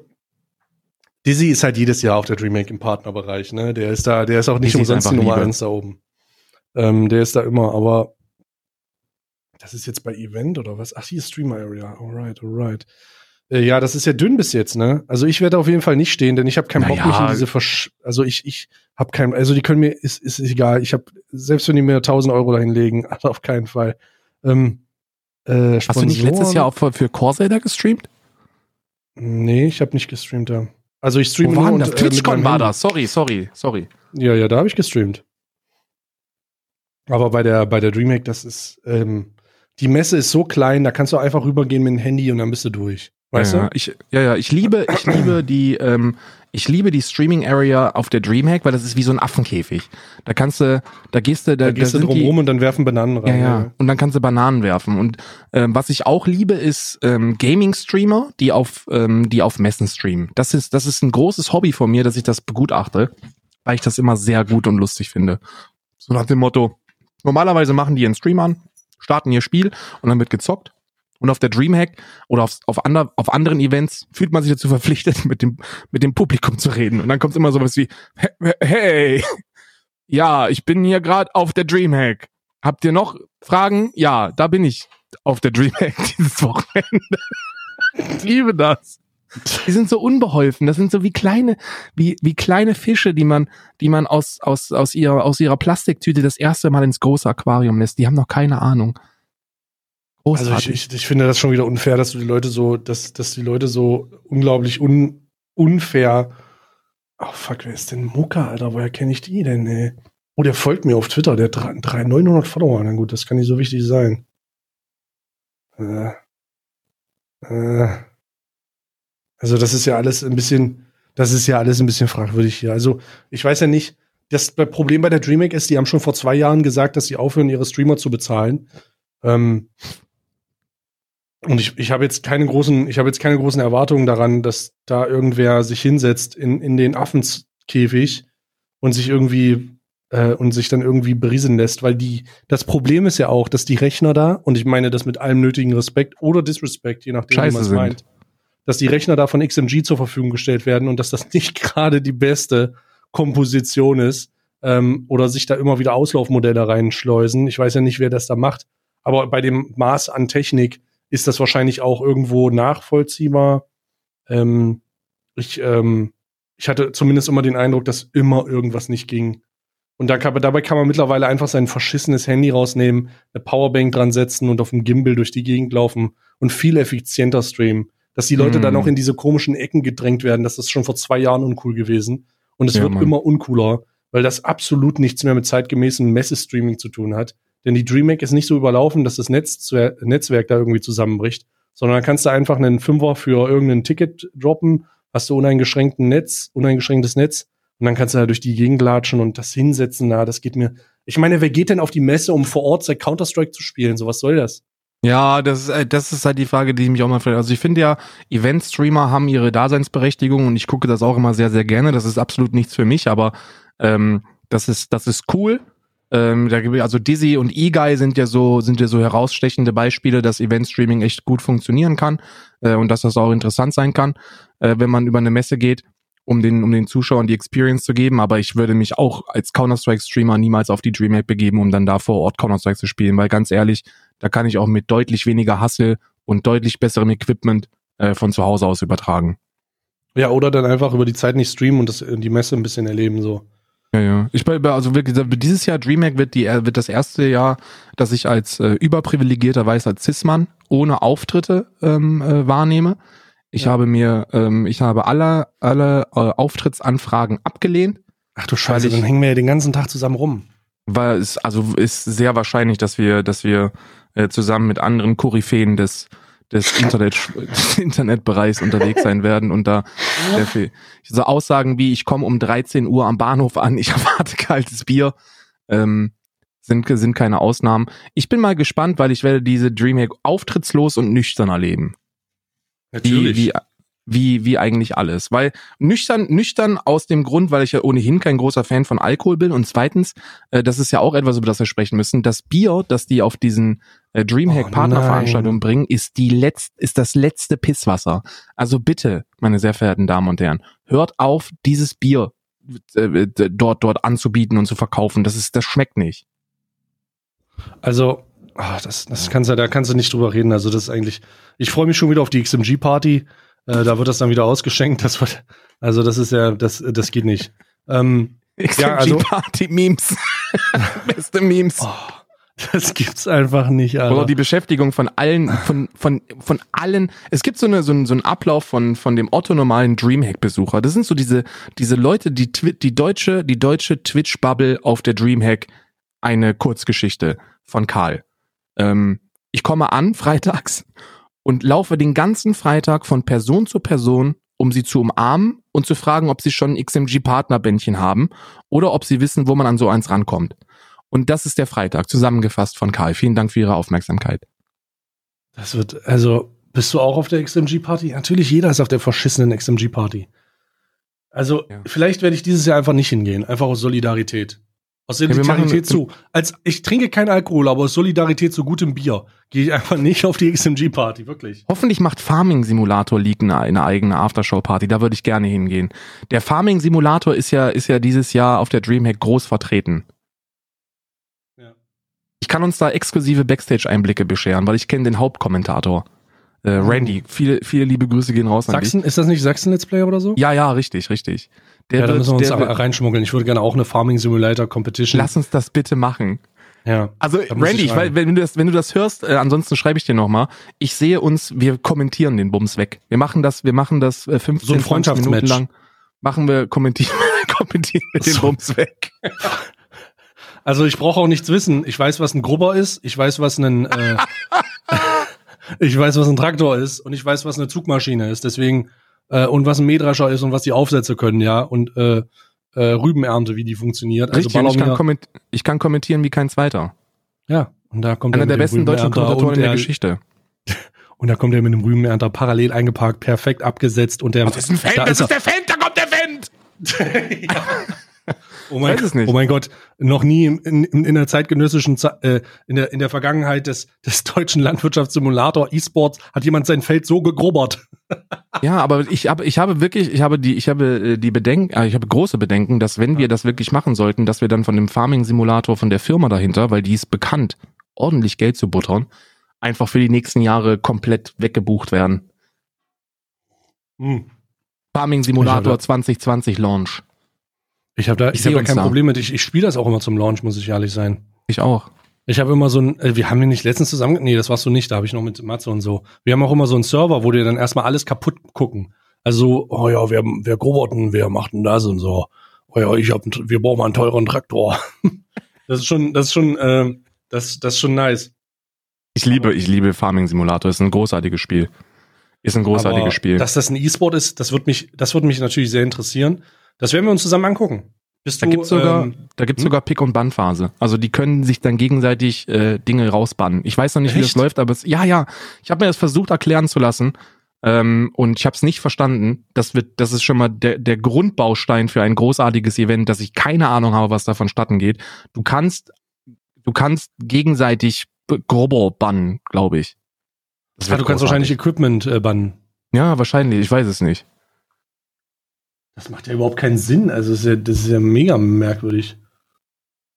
Dizzy ist halt jedes Jahr auf der DreamHack im Partnerbereich, ne? Der ist da, der ist auch nicht Dizzy umsonst die Nummer Liebe. eins da oben. Ähm, der ist da immer, aber das ist jetzt bei Event oder was? Ach, hier ist Streamer Area. Alright, alright. Äh, ja, das ist ja dünn bis jetzt, ne? Also ich werde auf jeden Fall nicht stehen, denn ich habe keinen Bock, Naja. mich in diese Versch also ich ich habe keinen, also die können mir ist ist egal. Ich habe selbst wenn die mir 1000 Euro dahinlegen, also (laughs) auf keinen Fall. Ähm, äh, Hast du nicht letztes Jahr auch für, für Corsair gestreamt? Nee, ich habe nicht gestreamt, ja. Also ich Wo streame war nur denn das? äh, TwitchCon war das. Sorry, sorry, sorry. Ja, ja, da habe ich gestreamt. Aber bei der, bei der DreamHack, das ist, ähm, die Messe ist so klein, da kannst du einfach rübergehen mit dem Handy und dann bist du durch. Weißt ja, du? Ich, ja, ja, ich liebe, ich liebe die, ähm, ich liebe die Streaming Area auf der Dreamhack, weil das ist wie so ein Affenkäfig. Da kannst du, da gehst du, da, Da gehst du sind drum die, rum und dann werfen Bananen ja, rein. ja, und dann kannst du Bananen werfen. Und ähm, was ich auch liebe, ist ähm, Gaming-Streamer, die auf, ähm, die auf Messen streamen. Das ist, das ist ein großes Hobby von mir, dass ich das begutachte, weil ich das immer sehr gut und lustig finde. So nach dem Motto: Normalerweise machen die ihren Stream an, starten ihr Spiel und dann wird gezockt. Und auf der Dreamhack oder auf, auf, ander, auf anderen Events fühlt man sich dazu verpflichtet, mit dem, mit dem Publikum zu reden. Und dann kommt immer sowas wie, "He- hey, ja, ich bin hier gerade auf der Dreamhack. Habt ihr noch Fragen? Ja, da bin ich auf der Dreamhack (laughs) dieses Wochenende. ich liebe das. Die sind so unbeholfen. Das sind so wie kleine, wie, wie kleine Fische, die man, die man aus, aus, aus ihrer, aus ihrer Plastiktüte das erste Mal ins große Aquarium lässt. Die haben noch keine Ahnung. Also Großartig. ich, ich, ich finde das schon wieder unfair, dass du die Leute so, dass, dass die Leute so unglaublich un, unfair. Oh fuck, wer ist denn Muka, Alter? Woher kenne ich die denn, ey? Oh, der folgt mir auf Twitter, der hat drei, drei, 900 Follower. Na gut, das kann nicht so wichtig sein. Äh, äh, also das ist ja alles ein bisschen, das ist ja alles ein bisschen fragwürdig hier. Also ich weiß ja nicht, das Problem bei der DreamHack ist, die haben schon vor zwei Jahren gesagt, dass sie aufhören, ihre Streamer zu bezahlen. Ähm, und ich, ich habe jetzt keine großen, ich habe jetzt keine großen Erwartungen daran, dass da irgendwer sich hinsetzt in, in den Affenkäfig und sich irgendwie äh, und sich dann irgendwie berieseln lässt, weil die, das Problem ist ja auch, dass die Rechner da, und ich meine das mit allem nötigen Respekt oder Disrespect, je nachdem, wie man es meint, dass die Rechner da von XMG zur Verfügung gestellt werden und dass das (laughs) nicht gerade die beste Komposition ist ähm, oder sich da immer wieder Auslaufmodelle reinschleusen. Ich weiß ja nicht, wer das da macht, aber bei dem Maß an Technik ist das wahrscheinlich auch irgendwo nachvollziehbar. Ähm, ich, ähm, ich hatte zumindest immer den Eindruck, dass immer irgendwas nicht ging. Und da kann, dabei kann man mittlerweile einfach sein verschissenes Handy rausnehmen, eine Powerbank dran setzen und auf dem Gimbal durch die Gegend laufen und viel effizienter streamen. Dass die Leute Mm. dann auch in diese komischen Ecken gedrängt werden, das ist schon vor zwei Jahren uncool gewesen. Und es Ja, wird Mann. immer uncooler, weil das absolut nichts mehr mit zeitgemäßem Messestreaming zu tun hat. Denn die DreamHack ist nicht so überlaufen, dass das Netz, Netzwerk da irgendwie zusammenbricht, sondern da kannst du einfach einen Fünfer für irgendein Ticket droppen, hast du uneingeschränkten Netz, uneingeschränktes Netz und dann kannst du da durch die Gegend latschen und das hinsetzen. Na, das geht mir. Ich meine, wer geht denn auf die Messe, um vor Ort sein Counter-Strike zu spielen? So was soll das? Ja, das, ist, äh, das ist halt die Frage, die mich auch mal fragt. Also ich finde ja, Event-Streamer haben ihre Daseinsberechtigung und ich gucke das auch immer sehr, sehr gerne. Das ist absolut nichts für mich, aber ähm, das ist, das ist cool. Ähm, da also Dizzy und E-Guy sind ja so, sind ja so herausstechende Beispiele, dass Event-Streaming echt gut funktionieren kann äh, und dass das auch interessant sein kann, äh, wenn man über eine Messe geht, um den, um den Zuschauern die Experience zu geben. Aber ich würde mich auch als Counter-Strike-Streamer niemals auf die Dreamhack begeben, um dann da vor Ort Counter-Strike zu spielen, weil ganz ehrlich, da kann ich auch mit deutlich weniger Hassel und deutlich besserem Equipment äh, von zu Hause aus übertragen. Ja, oder dann einfach über die Zeit nicht streamen und das, die Messe ein bisschen erleben, so. Ja, ja. Ich bin also wirklich, dieses Jahr Dreamhack wird die wird das erste Jahr, dass ich als äh, überprivilegierter weißer Cis-Mann ohne Auftritte ähm, äh, wahrnehme. Ich Ja. habe mir, ähm, ich habe alle alle äh, Auftrittsanfragen abgelehnt, Ach du Scheiße, ich- dann hängen wir ja den ganzen Tag zusammen rum. weil es also ist sehr wahrscheinlich, dass wir, dass wir äh, zusammen mit anderen Koryphäen des des, Internet, (laughs) Internetbereichs unterwegs sein werden und da sehr viel. So Aussagen wie, ich komme um 13 Uhr am Bahnhof an, ich (laughs) erwarte kaltes Bier, ähm, sind, sind keine Ausnahmen. Ich bin mal gespannt, weil ich werde diese Dreamhack auftrittslos und nüchtern erleben. Natürlich. Wie, wie, wie, wie eigentlich alles. Weil nüchtern, nüchtern aus dem Grund, weil ich ja ohnehin kein großer Fan von Alkohol bin. Und zweitens, äh, das ist ja auch etwas, über das wir sprechen müssen. Das Bier, das die auf diesen Dreamhack Oh Partnerveranstaltungen bringen, ist die letzt, ist das letzte Pisswasser. Also bitte, meine sehr verehrten Damen und Herren, hört auf, dieses Bier äh, dort, dort anzubieten und zu verkaufen. Das ist, das schmeckt nicht. Also, ah, das, das kannst du, da kannst du nicht drüber reden. Also, das ist eigentlich, ich freue mich schon wieder auf die XMG-Party. Äh, da wird das dann wieder ausgeschenkt. (laughs) Das wird, also, das ist ja, das, das geht nicht. Ähm, Ja, also- Party-Memes. (laughs) Beste Memes. oh, (laughs) das gibt's einfach nicht, Alter. Oder die Beschäftigung von allen, von, von, von allen. Es gibt so, eine, so, einen, so einen Ablauf von, von dem Otto-normalen Dreamhack-Besucher. Das sind so diese, diese Leute, die, die deutsche, die deutsche Twitch-Bubble auf der Dreamhack. Eine Kurzgeschichte von Karl. Ähm, ich komme an freitags und laufe den ganzen Freitag von Person zu Person, um sie zu umarmen und zu fragen, ob sie schon ein XMG-Partnerbändchen haben oder ob sie wissen, wo man an so eins rankommt. Und das ist der Freitag, zusammengefasst von Karl. Vielen Dank für Ihre Aufmerksamkeit. Das wird, also, bist du auch auf der XMG-Party? Natürlich, jeder ist auf der verschissenen XMG-Party. Also, Ja. vielleicht werde ich dieses Jahr einfach nicht hingehen. Einfach aus Solidarität. Aus Solidarität machen- zu. Als, ich trinke keinen Alkohol, aber aus Solidarität zu gutem Bier gehe ich einfach nicht auf die XMG-Party. Wirklich. Hoffentlich macht Farming Simulator League eine, eine eigene Aftershow-Party. Da würde ich gerne hingehen. Der Farming Simulator ist ja, ist ja dieses Jahr auf der Dreamhack groß vertreten. Ich kann uns da exklusive Backstage-Einblicke bescheren, weil ich kenne den Hauptkommentator. Äh, Randy, viele, viele liebe Grüße gehen raus an dich. Sachsen, ist das nicht Sachsen Let's Player oder so? Ja, ja, richtig, richtig. Der ja, da müssen wir uns aber reinschmuggeln. Ich würde gerne auch eine Farming Simulator Competition. lass uns das bitte machen. Ja. Also Randy, ich weil, wenn du das, wenn du das hörst, äh, ansonsten schreibe ich dir nochmal. Ich sehe uns, wir kommentieren den Bums weg. Wir machen das, wir machen das äh, 15, So ein 20 Minuten lang. Machen wir kommentieren, (laughs) kommentieren wir den So. Bums weg. (laughs) Also ich brauche auch nichts wissen. Ich weiß, was ein Grubber ist. Ich weiß, was ein äh, (laughs) ich weiß, was ein Traktor ist und ich weiß, was eine Zugmaschine ist. Deswegen äh, und was ein Mähdrescher ist und was die Aufsätze können, ja und äh, äh, Rübenernte, wie die funktioniert. Also Richtig, und ich kann, ich kann kommentieren wie kein zweiter. ja und da kommt Einer er der besten deutschen Rübenernter Kommentatoren in der der- Geschichte. (laughs) Und da kommt er mit dem Rübenernter parallel eingeparkt, perfekt abgesetzt und der Das ist ein Fan, da das ist der Fan, da kommt der Fan! (laughs) Oh mein, Weiß es nicht. oh mein Gott, noch nie in, in, in der zeitgenössischen, Ze- äh, in der, in der Vergangenheit des, des deutschen Landwirtschaftssimulator E-Sports hat jemand sein Feld so gegrubbert. (laughs) Ja, aber ich habe, ich habe wirklich, ich habe die, ich habe äh, die Bedenken, äh, ich habe große Bedenken, dass wenn wir das wirklich machen sollten, dass wir dann von dem Farming-Simulator von der Firma dahinter, weil die ist bekannt, ordentlich Geld zu buttern, einfach für die nächsten Jahre komplett weggebucht werden. Hm. Farming-Simulator Ich 2020 Launch. Ich habe da, Ich ich hab da kein da. Problem mit. Ich, ich spiele das auch immer zum Launch, muss ich ehrlich sein. Ich auch. Ich habe immer so ein, äh, wir haben den nicht letztens zusammen, nee, das warst du nicht, da habe ich noch mit Matze und so. Wir haben auch immer so einen Server, wo die dann erstmal alles kaputt gucken. Also, oh ja, wer, wer denn, wer macht denn das und so. Oh ja, ich hab, wir brauchen mal einen teuren Traktor. (laughs) das ist schon, das ist schon, ähm, das, das ist schon nice. Ich liebe, ich liebe Farming-Simulator. Ist ein großartiges Spiel. Ist ein großartiges Aber Spiel. Dass das ein E-Sport ist, das wird mich, das wird mich natürlich sehr interessieren. Das werden wir uns zusammen angucken. Bist Da du, gibt's sogar, ähm, da gibt's hm? sogar Pick- und Bannphase. Also die können sich dann gegenseitig äh, Dinge rausbannen. Ich weiß noch nicht, wie das Echt? läuft, aber es, ja, ja. Ich habe mir das versucht erklären zu lassen ähm, und ich habe es nicht verstanden. Das wird, das ist schon mal der, der Grundbaustein für ein großartiges Event, dass ich keine Ahnung habe, was da vonstatten geht. Du kannst, du kannst gegenseitig Grobber bannen, glaube ich. Das ah, wird du kannst großartig. wahrscheinlich Equipment äh, bannen. Ja, wahrscheinlich. Ich weiß es nicht. Das macht ja überhaupt keinen Sinn. Also, das ist ja, das ist ja mega merkwürdig.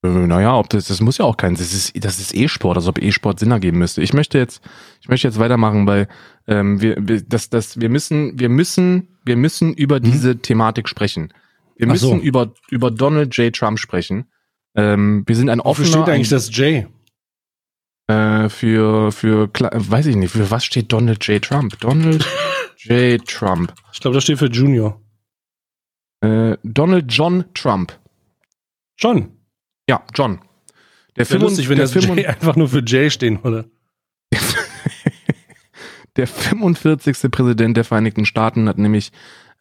Äh, Naja, ob das, das muss ja auch kein, das ist, das ist E-Sport, als ob E-Sport Sinn ergeben müsste. Ich möchte jetzt, ich möchte jetzt weitermachen, weil ähm, wir, wir, das, das, wir müssen, wir müssen, wir müssen über diese Thematik sprechen. Wir Ach müssen so. über über Donald J. Trump sprechen. Ähm, wir sind ein Wofür offener, steht eigentlich ein, das J? äh, für für weiß ich nicht, für was steht Donald J. Trump? Donald (laughs) J. Trump. Ich glaube, das steht für Junior. Äh, Donald John Trump. Schon. Ja, John. Der Wäre lustig, wenn der das J (laughs) einfach nur für J stehen würde. (laughs) Der 45. Präsident der Vereinigten Staaten hat nämlich,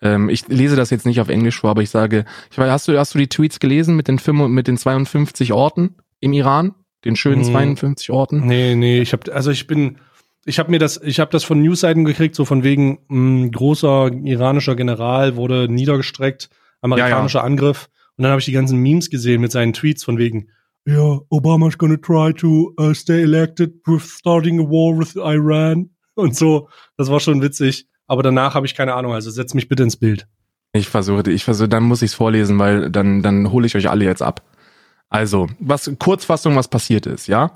ähm, ich lese das jetzt nicht auf Englisch vor, aber ich sage, ich weiß, hast du, hast du die Tweets gelesen mit den, 5, mit den 52 Orten im Iran? Den schönen Hm. 52 Orten? Nee, nee, ich habe also ich bin ich habe mir das ich habe das von Newsseiten gekriegt, so von wegen mh, großer iranischer General wurde niedergestreckt, amerikanischer Angriff und dann habe ich die ganzen Memes gesehen mit seinen Tweets von wegen ja, Obama's gonna try to uh, stay elected with starting a war with Iran und so. Das war schon witzig, aber danach habe ich keine Ahnung, also setz mich bitte ins Bild. Ich versuche, ich versuche, dann muss ich es vorlesen, weil dann, dann hole ich euch alle jetzt ab. Also, was, Kurzfassung, was passiert ist, ja?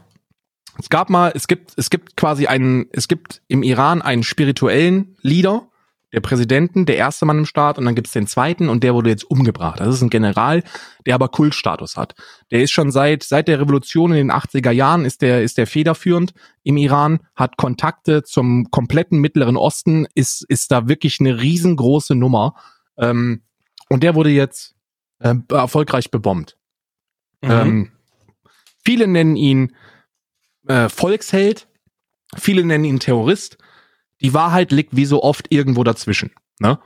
Es gab mal, es gibt, es gibt quasi einen, es gibt im Iran einen spirituellen Leader, der Präsidenten, der erste Mann im Staat, und dann gibt's den zweiten und der wurde jetzt umgebracht. Das ist ein General, der aber Kultstatus hat. Der ist schon seit, seit der Revolution in den 80er Jahren ist der, ist der federführend im Iran, hat Kontakte zum kompletten Mittleren Osten, ist, ist da wirklich eine riesengroße Nummer. Ähm, und der wurde jetzt äh, erfolgreich bebombt. Mhm. Ähm, viele nennen ihn äh, Volksheld, viele nennen ihn Terrorist. Die Wahrheit liegt wie so oft irgendwo dazwischen. Ne?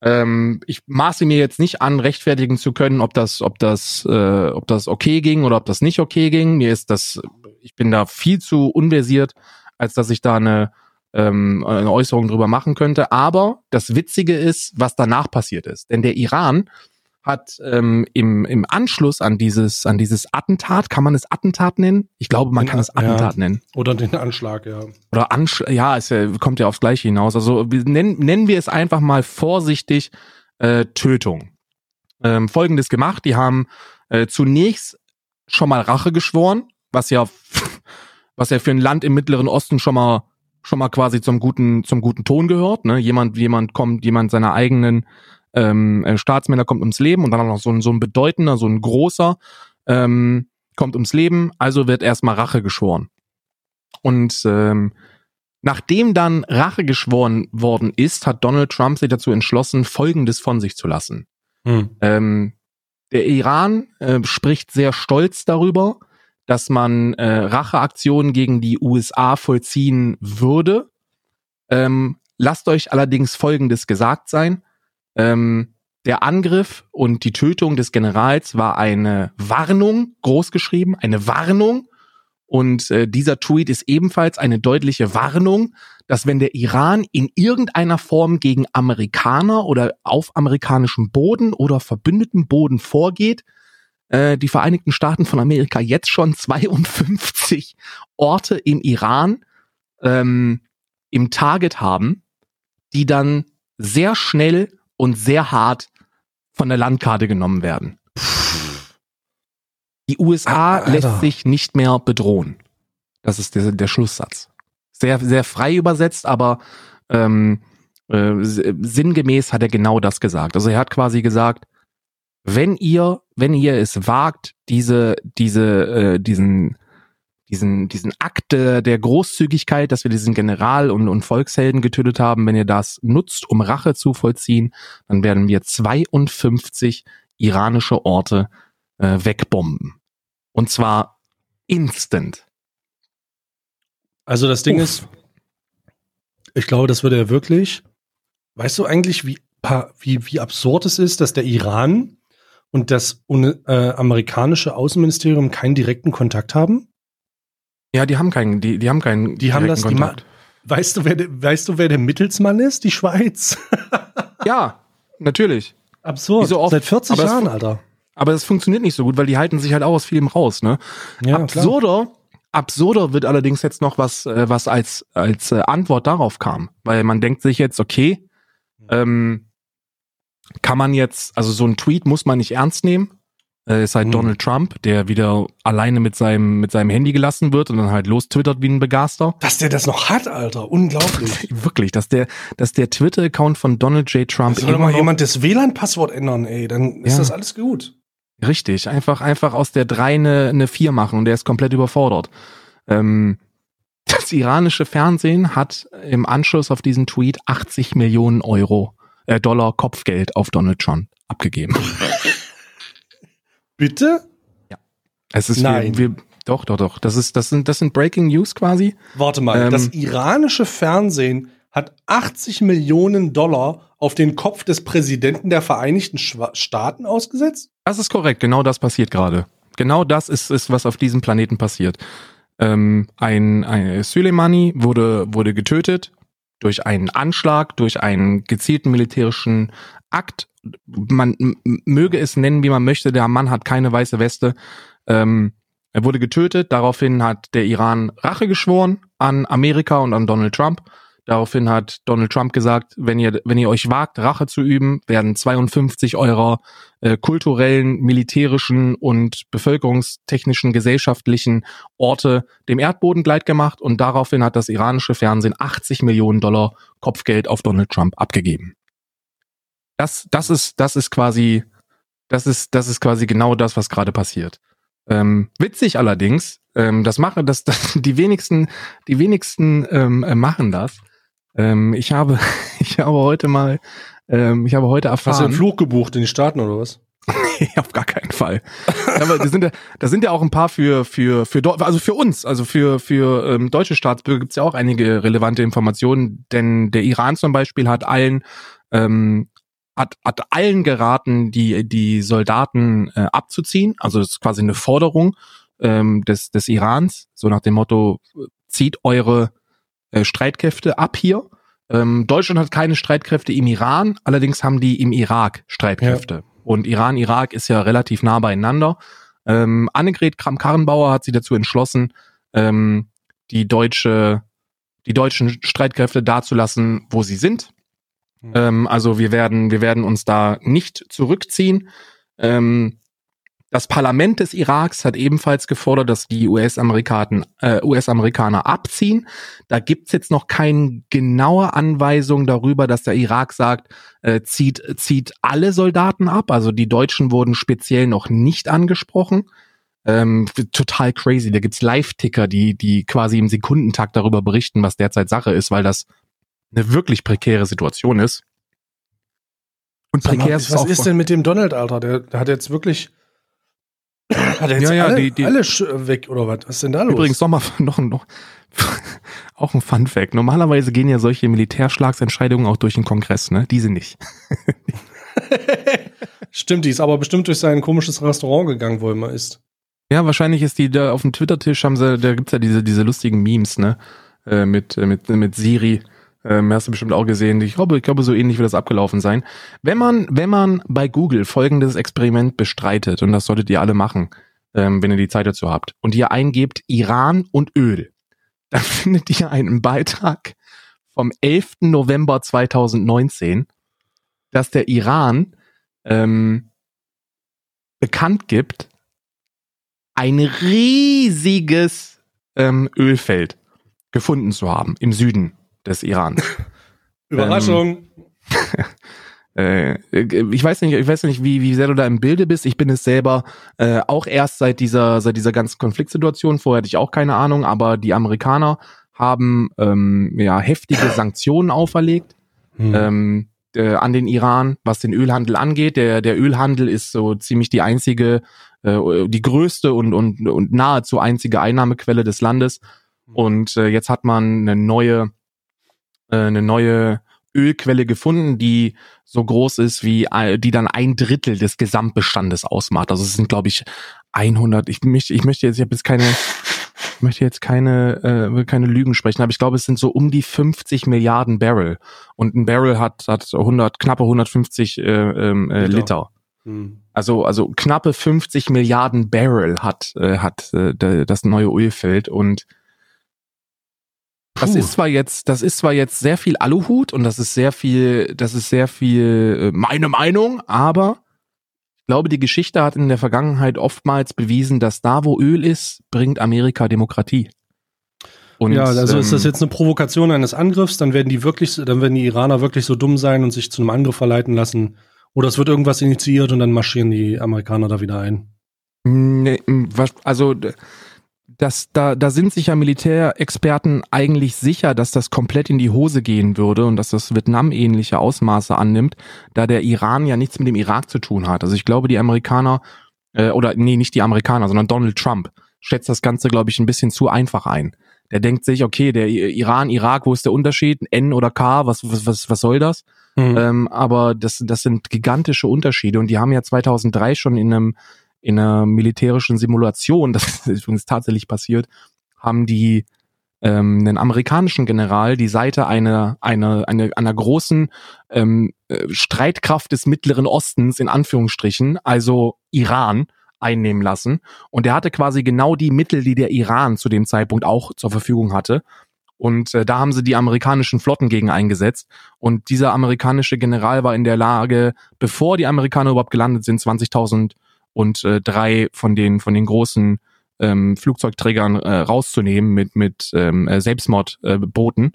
Ähm, ich maße mir jetzt nicht an, rechtfertigen zu können, ob das, ob das, äh, ob das okay ging oder ob das nicht okay ging. Mir ist das, ich bin da viel zu unversiert, als dass ich da eine, ähm, eine Äußerung drüber machen könnte. Aber das Witzige ist, was danach passiert ist. Denn der Iran hat ähm, im, im Anschluss an dieses, an dieses Attentat, kann man es Attentat nennen? Ich glaube, man Ja, kann es Attentat nennen. Oder den Anschlag, ja. Oder Ansch ja, es ja, kommt ja aufs Gleiche hinaus. Also wir nennen, nennen wir es einfach mal vorsichtig äh, Tötung. Ähm, Folgendes gemacht, die haben äh, zunächst schon mal Rache geschworen, was ja, was ja für ein Land im Mittleren Osten schon mal schon mal quasi zum guten zum guten Ton gehört. Ne? Jemand jemand kommt, jemand seiner eigenen ähm, äh, Staatsmänner kommt ums Leben und dann auch noch so ein so ein bedeutender, so ein großer ähm, kommt ums Leben. Also wird erstmal Rache geschworen. Und ähm, nachdem dann Rache geschworen worden ist, hat Donald Trump sich dazu entschlossen, Folgendes von sich zu lassen. Hm. Ähm, der Iran äh, spricht sehr stolz darüber, dass man äh, Racheaktionen gegen die USA vollziehen würde. Ähm, lasst euch allerdings Folgendes gesagt sein. Ähm, der Angriff und die Tötung des Generals war eine Warnung, großgeschrieben, eine Warnung. Und äh, dieser Tweet ist ebenfalls eine deutliche Warnung, dass wenn der Iran in irgendeiner Form gegen Amerikaner oder auf amerikanischem Boden oder verbündetem Boden vorgeht, äh, die Vereinigten Staaten von Amerika jetzt schon (laughs) 52 Orte im Iran ähm, im Target haben, die dann sehr schnell und sehr hart von der Landkarte genommen werden. Die USA Alter. lässt sich nicht mehr bedrohen. Das ist der, der Schlusssatz. Sehr, sehr frei übersetzt, aber ähm, äh, sinngemäß hat er genau das gesagt. Also er hat quasi gesagt, wenn ihr, wenn ihr es wagt, diese, diese, äh, diesen, diesen, diesen Akt der der Großzügigkeit, dass wir diesen General und, und Volkshelden getötet haben, wenn ihr das nutzt, um Rache zu vollziehen, dann werden wir 52 iranische Orte äh, wegbomben. Und zwar instant. Also das Ding Uff. ist, ich glaube, das würde er wirklich. Weißt du eigentlich, wie, wie, wie absurd es ist, dass der Iran und das äh, amerikanische Außenministerium keinen direkten Kontakt haben? Ja, die haben keinen, die, die haben keinen. Die haben das, direkten die Kontakt. weißt du, wer, der- weißt du, wer der Mittelsmann ist? Die Schweiz. (laughs) Ja, natürlich. Absurd. So oft. Seit 40 Aber es Jahren, Alter. Aber das funktioniert nicht so gut, weil die halten sich halt auch aus vielem raus, ne? Ja, klar. absurder, absurder wird allerdings jetzt noch was, äh, was als, als äh, Antwort darauf kam. Weil man denkt sich jetzt, okay, ähm, kann man jetzt, also so ein Tweet muss man nicht ernst nehmen. Äh, ist halt Hm. Donald Trump, der wieder alleine mit seinem, mit seinem Handy gelassen wird und dann halt los twittert wie ein Begaster. Dass der das noch hat, Alter. Unglaublich. (laughs) Wirklich, dass der, dass der Twitter-Account von Donald J. Trump Soll doch immer mal jemand das WLAN-Passwort ändern, ey. Dann ist Ja. das alles gut. Richtig, einfach, einfach aus der 3 eine, eine 4 machen und der ist komplett überfordert. Ähm, das iranische Fernsehen hat im Anschluss auf diesen Tweet 80 Millionen Euro, äh, Dollar Kopfgeld auf Donald Trump abgegeben. (laughs) Bitte? Es ist, Nein. Wir, wir, Doch, doch, doch. Das ist, das sind, das sind Breaking News quasi. Warte mal, Ähm, das iranische Fernsehen hat 80 Millionen Dollar auf den Kopf des Präsidenten der Vereinigten Staaten ausgesetzt? Das ist korrekt. Genau das passiert gerade. Genau das ist, ist was auf diesem Planeten passiert. Ähm, ein, ein Soleimani wurde, wurde getötet durch einen Anschlag, durch einen gezielten militärischen Akt. Man möge es nennen, wie man möchte. Der Mann hat keine weiße Weste. Ähm, er wurde getötet. Daraufhin hat der Iran Rache geschworen an Amerika und an Donald Trump. Daraufhin hat Donald Trump gesagt, wenn ihr, wenn ihr euch wagt, Rache zu üben, werden 52 eurer äh, kulturellen, militärischen und bevölkerungstechnischen, gesellschaftlichen Orte dem Erdboden gleitgemacht und daraufhin hat das iranische Fernsehen 80 Millionen Dollar Kopfgeld auf Donald Trump abgegeben. Das, das ist, das ist quasi, das ist, das ist quasi genau das, was gerade passiert. Ähm, witzig allerdings, ähm, das machen, das, das, (laughs) die wenigsten, die wenigsten ähm, äh, machen das. Ähm, ich habe, (laughs) ich habe heute mal, ähm, ich habe heute Hast du erfahren. einen Flug gebucht in die Staaten oder was? Nee, (laughs) auf gar keinen Fall. Aber da sind ja, da sind ja auch ein paar für für für also für uns, also für für ähm, deutsche Staatsbürger gibt's ja auch einige relevante Informationen, denn der Iran zum Beispiel hat allen ähm, hat, hat allen geraten, die die Soldaten äh, abzuziehen. Also das ist quasi eine Forderung ähm, des des Irans, so nach dem Motto zieht eure äh, Streitkräfte ab hier. Ähm, Deutschland hat keine Streitkräfte im Iran, allerdings haben die im Irak Streitkräfte. Und Iran, Irak ist ja relativ nah beieinander. Ähm, Annegret Kramp-Karrenbauer hat sich dazu entschlossen, ähm, die deutsche, die deutschen Streitkräfte dazulassen, wo sie sind. Mhm. Ähm, also wir werden, wir werden uns da nicht zurückziehen. Ähm, das Parlament des Iraks hat ebenfalls gefordert, dass die US-Amerikaner äh, US-Amerikaner abziehen. Da gibt's jetzt noch keine genaue Anweisung darüber, dass der Irak sagt, äh, zieht, zieht alle Soldaten ab. Also die Deutschen wurden speziell noch nicht angesprochen. Ähm, total crazy. Da gibt's Live-Ticker, die, die quasi im Sekundentakt darüber berichten, was derzeit Sache ist, weil das eine wirklich prekäre Situation ist. Und Sag mal, prekär was ist denn mit dem Donald, Alter? Der, der hat jetzt wirklich. Hat er jetzt Ja, ja, alle, die- die- alle sch- weg oder was? Was ist denn da los? Übrigens noch mal (laughs) noch, noch (laughs) auch ein Fun Fact. Normalerweise gehen ja solche Militärschlagsentscheidungen auch durch den Kongress, ne? Diese nicht. (laughs) Stimmt, die ist aber bestimmt durch sein komisches Restaurant gegangen, wo er immer ist. Ja, wahrscheinlich ist die da auf dem Twitter-Tisch haben sie, da gibt's ja diese diese lustigen Memes, ne? Äh, mit äh, mit mit Siri. Ähm, hast du bestimmt auch gesehen. Ich glaube, ich glaube, so ähnlich wird das abgelaufen sein. Wenn man, wenn man bei Google folgendes Experiment bestreitet, und das solltet ihr alle machen, ähm, wenn ihr die Zeit dazu habt, und ihr eingebt Iran und Öl, (laughs) dann findet ihr einen Beitrag vom 11. November 2019, dass der Iran ähm, bekannt gibt, ein riesiges ähm, Ölfeld gefunden zu haben im Süden des Irans. (laughs) Überraschung. (laughs) Äh, ich weiß nicht, ich weiß nicht, wie, wie sehr du da im Bilde bist. Ich bin es selber äh, auch erst seit dieser, seit dieser ganzen Konfliktsituation. Vorher hatte ich auch keine Ahnung, aber die Amerikaner haben ähm, ja heftige (laughs) Sanktionen auferlegt Hm. ähm, äh, an den Iran, was den Ölhandel angeht. Der, der Ölhandel ist so ziemlich die einzige, äh, die größte und, und, und nahezu einzige Einnahmequelle des Landes. Und äh, jetzt hat man eine neue, eine neue Ölquelle gefunden, die so groß ist wie, äh, die dann ein Drittel des Gesamtbestandes ausmacht. Also es sind, glaube ich, 100. Ich möchte, ich möchte jetzt, ich habe jetzt keine, ich möchte jetzt keine, äh, keine Lügen sprechen, aber ich glaube, es sind so um die 50 Milliarden Barrel. Und ein Barrel hat, hat 100, knappe 150 äh, ähm, äh, Liter. Hm. Also, also knappe 50 Milliarden Barrel hat, äh, hat äh, das neue Ölfeld und das ist zwar jetzt, das ist zwar jetzt sehr viel Aluhut und das ist sehr viel, das ist sehr viel äh, meine Meinung, aber ich glaube, die Geschichte hat in der Vergangenheit oftmals bewiesen, dass da, wo Öl ist, bringt Amerika Demokratie. Und, ja, also ist das ähm, jetzt eine Provokation eines Angriffs, dann werden die wirklich, dann werden die Iraner wirklich so dumm sein und sich zu einem Angriff verleiten lassen. Oder es wird irgendwas initiiert und dann marschieren die Amerikaner da wieder ein. Nee, m, was, also d- das, da, da sind sich ja Militärexperten eigentlich sicher, dass das komplett in die Hose gehen würde und dass das Vietnam-ähnliche Ausmaße annimmt, da der Iran ja nichts mit dem Irak zu tun hat. Also ich glaube, die Amerikaner, äh, oder nee, nicht die Amerikaner, sondern Donald Trump schätzt das Ganze, glaube ich, ein bisschen zu einfach ein. Der denkt sich, okay, der Iran, Irak, wo ist der Unterschied? N oder K, was, was, was, was soll das? Mhm. Ähm, aber das, das sind gigantische Unterschiede und die haben ja 2003 schon in einem in einer militärischen Simulation, (laughs) das ist übrigens tatsächlich passiert, haben die ähm, einen amerikanischen General die Seite einer einer einer, einer großen ähm, äh, Streitkraft des Mittleren Ostens in Anführungsstrichen, also Iran, einnehmen lassen. Und er hatte quasi genau die Mittel, die der Iran zu dem Zeitpunkt auch zur Verfügung hatte. Und äh, da haben sie die amerikanischen Flotten gegen eingesetzt. Und dieser amerikanische General war in der Lage, bevor die Amerikaner überhaupt gelandet sind, 20.000 und äh, drei von den von den großen ähm, Flugzeugträgern äh, rauszunehmen mit mit ähm, äh, Selbstmordbooten.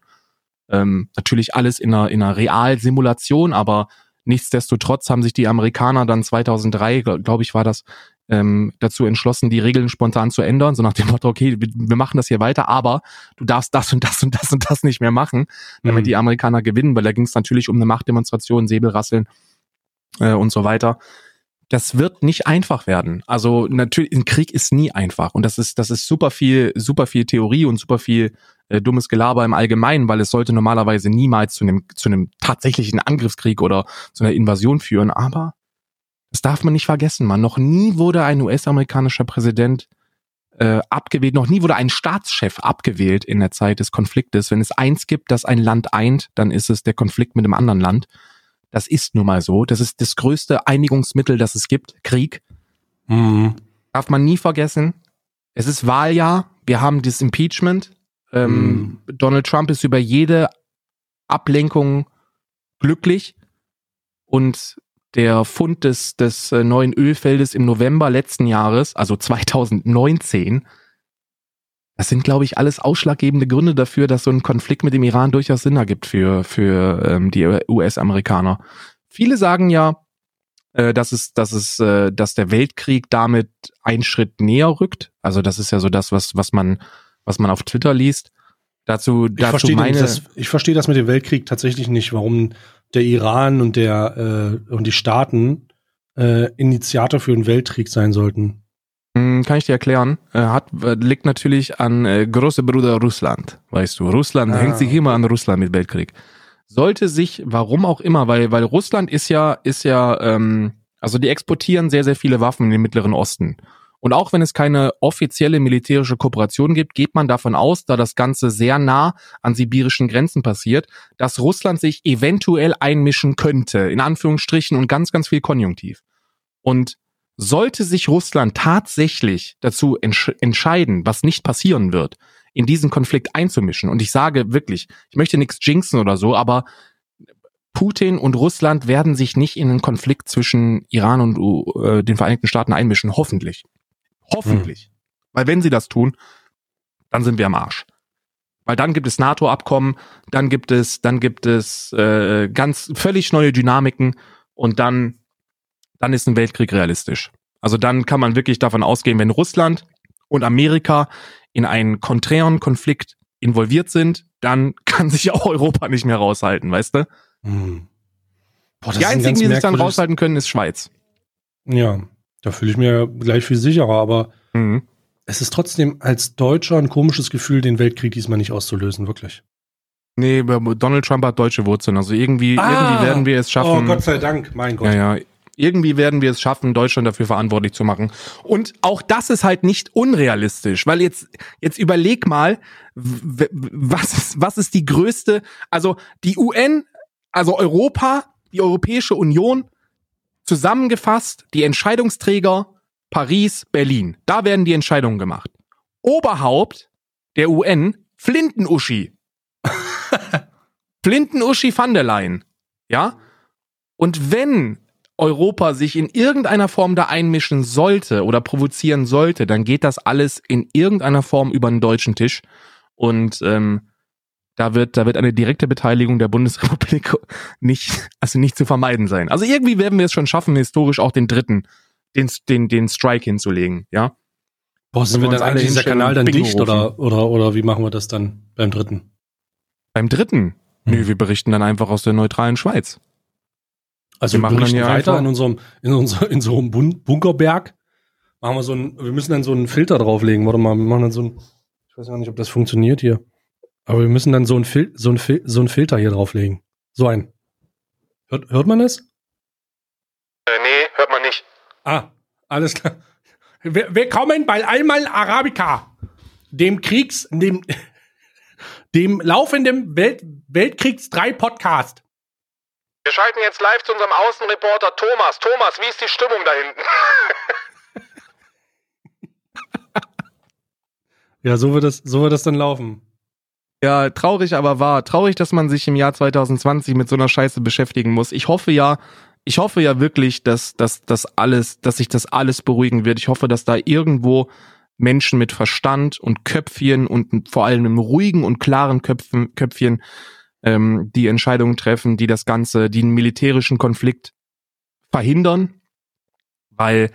Äh, ähm, natürlich alles in einer in einer Realsimulation, aber nichtsdestotrotz haben sich die Amerikaner dann 2003, glaube ich, war das ähm, dazu entschlossen, die Regeln spontan zu ändern, so nach dem Motto, okay, wir, wir machen das hier weiter, aber du darfst das und das und das und das nicht mehr machen, damit mhm. die Amerikaner gewinnen, weil da ging es natürlich um eine Machtdemonstration, Säbelrasseln äh, und so weiter das wird nicht einfach werden. Also natürlich, ein Krieg ist nie einfach und das ist das ist super viel super viel Theorie und super viel äh, dummes Gelaber im Allgemeinen, weil es sollte normalerweise niemals zu einem zu einem tatsächlichen Angriffskrieg oder zu einer Invasion führen. Aber das darf man nicht vergessen, man. Noch nie wurde ein US-amerikanischer Präsident äh, abgewählt, noch nie wurde ein Staatschef abgewählt in der Zeit des Konfliktes. Wenn es eins gibt, das ein Land eint, dann ist es der Konflikt mit einem anderen Land. Das ist nun mal so. Das ist das größte Einigungsmittel, das es gibt. Krieg. Mhm. Darf man nie vergessen. Es ist Wahljahr. Wir haben das Impeachment. Ähm, mhm. Donald Trump ist über jede Ablenkung glücklich. Und der Fund des, des äh, neuen Ölfeldes im November letzten Jahres, also 2019, das sind, glaube ich, alles ausschlaggebende Gründe dafür, dass so ein Konflikt mit dem Iran durchaus Sinn ergibt für, für ähm, die US-Amerikaner. Viele sagen ja, äh, dass es, dass es, äh, dass der Weltkrieg damit einen Schritt näher rückt. Also das ist ja so das, was, was man, was man auf Twitter liest. Dazu, ich dazu verstehe meine. Das, ich verstehe das mit dem Weltkrieg tatsächlich nicht, warum der Iran und der äh, und die Staaten äh, Initiator für einen Weltkrieg sein sollten. Hm, kann ich dir erklären. Hat, äh, liegt natürlich an äh, große Bruder Russland. Weißt du, Russland ah. hängt sich immer an Russland mit Weltkrieg. Sollte sich, warum auch immer, weil, weil Russland ist ja, ist ja, ähm, also die exportieren sehr, sehr viele Waffen in den Mittleren Osten. Und auch wenn es keine offizielle militärische Kooperation gibt, geht man davon aus, da das Ganze sehr nah an sibirischen Grenzen passiert, dass Russland sich eventuell einmischen könnte, in Anführungsstrichen und ganz, ganz viel Konjunktiv. Und sollte sich Russland tatsächlich dazu entsch entscheiden, was nicht passieren wird, in diesen Konflikt einzumischen, und ich sage wirklich, ich möchte nichts jinxen oder so, aber Putin und Russland werden sich nicht in einen Konflikt zwischen Iran und äh, den Vereinigten Staaten einmischen, hoffentlich. Hoffentlich. Hm. Weil wenn sie das tun, dann sind wir am Arsch. Weil dann gibt es NATO-Abkommen, dann gibt es, dann gibt es äh, ganz völlig neue Dynamiken und dann dann ist ein Weltkrieg realistisch. Also dann kann man wirklich davon ausgehen, wenn Russland und Amerika in einen konträren Konflikt involviert sind, dann (laughs) kann sich auch Europa nicht mehr raushalten, weißt du? Hm. Boah, die einzigen, die sich dann raushalten können, ist Schweiz. Ja, da fühle ich mir gleich viel sicherer, aber mhm. es ist trotzdem als Deutscher ein komisches Gefühl, den Weltkrieg diesmal nicht auszulösen, wirklich. Nee, Donald Trump hat deutsche Wurzeln. Also irgendwie, ah, irgendwie werden wir es schaffen. Oh Gott sei Dank, mein Gott. Ja, ja. Irgendwie werden wir es schaffen, Deutschland dafür verantwortlich zu machen. Und auch das ist halt nicht unrealistisch, weil jetzt, jetzt überleg mal, was ist, was ist die größte, also die UN, also Europa, die Europäische Union, zusammengefasst, die Entscheidungsträger Paris, Berlin. Da werden die Entscheidungen gemacht. Oberhaupt der UN, Flintenuschi. (laughs) Flintenuschi van der Leyen. Ja? Und wenn Europa sich in irgendeiner Form da einmischen sollte oder provozieren sollte, dann geht das alles in irgendeiner Form über den deutschen Tisch. Und ähm, da wird, da wird eine direkte Beteiligung der Bundesrepublik (laughs) nicht, also nicht zu vermeiden sein. Also irgendwie werden wir es schon schaffen, historisch auch den dritten, den, den, den Strike hinzulegen, ja. Boah, sind wir, dann eigentlich dieser Kanal dann Bingo dicht oder, oder, oder wie machen wir das dann beim dritten? Beim dritten? Hm. Nö, wir berichten dann einfach aus der neutralen Schweiz. Also wir, machen dann ja weiter in unserem, in unserem, in so einem Bunkerberg machen wir so ein, wir müssen dann so einen Filter drauflegen. Warte mal, wir machen dann so ein, ich weiß gar nicht, ob das funktioniert hier. Aber wir müssen dann so ein, Fil so ein, Fil so ein Filter hier drauflegen. So ein. Hört, hört man das? Äh, nee, hört man nicht. Ah, alles klar. Willkommen bei Alman Arabica, dem Kriegs, dem, (laughs) dem laufenden Welt, Weltkriegs 3 Podcast. Wir schalten jetzt live zu unserem Außenreporter Thomas. Thomas, wie ist die Stimmung da hinten? (laughs) ja, so wird das, so wird das dann laufen. Ja, traurig aber wahr. Traurig, dass man sich im Jahr 2020 mit so einer Scheiße beschäftigen muss. Ich hoffe ja, ich hoffe ja wirklich, dass, dass, dass alles, dass sich das alles beruhigen wird. Ich hoffe, dass da irgendwo Menschen mit Verstand und Köpfchen und vor allem im ruhigen und klaren Köpfen, Köpfchen ähm, die Entscheidungen treffen, die das Ganze, die einen militärischen Konflikt verhindern, weil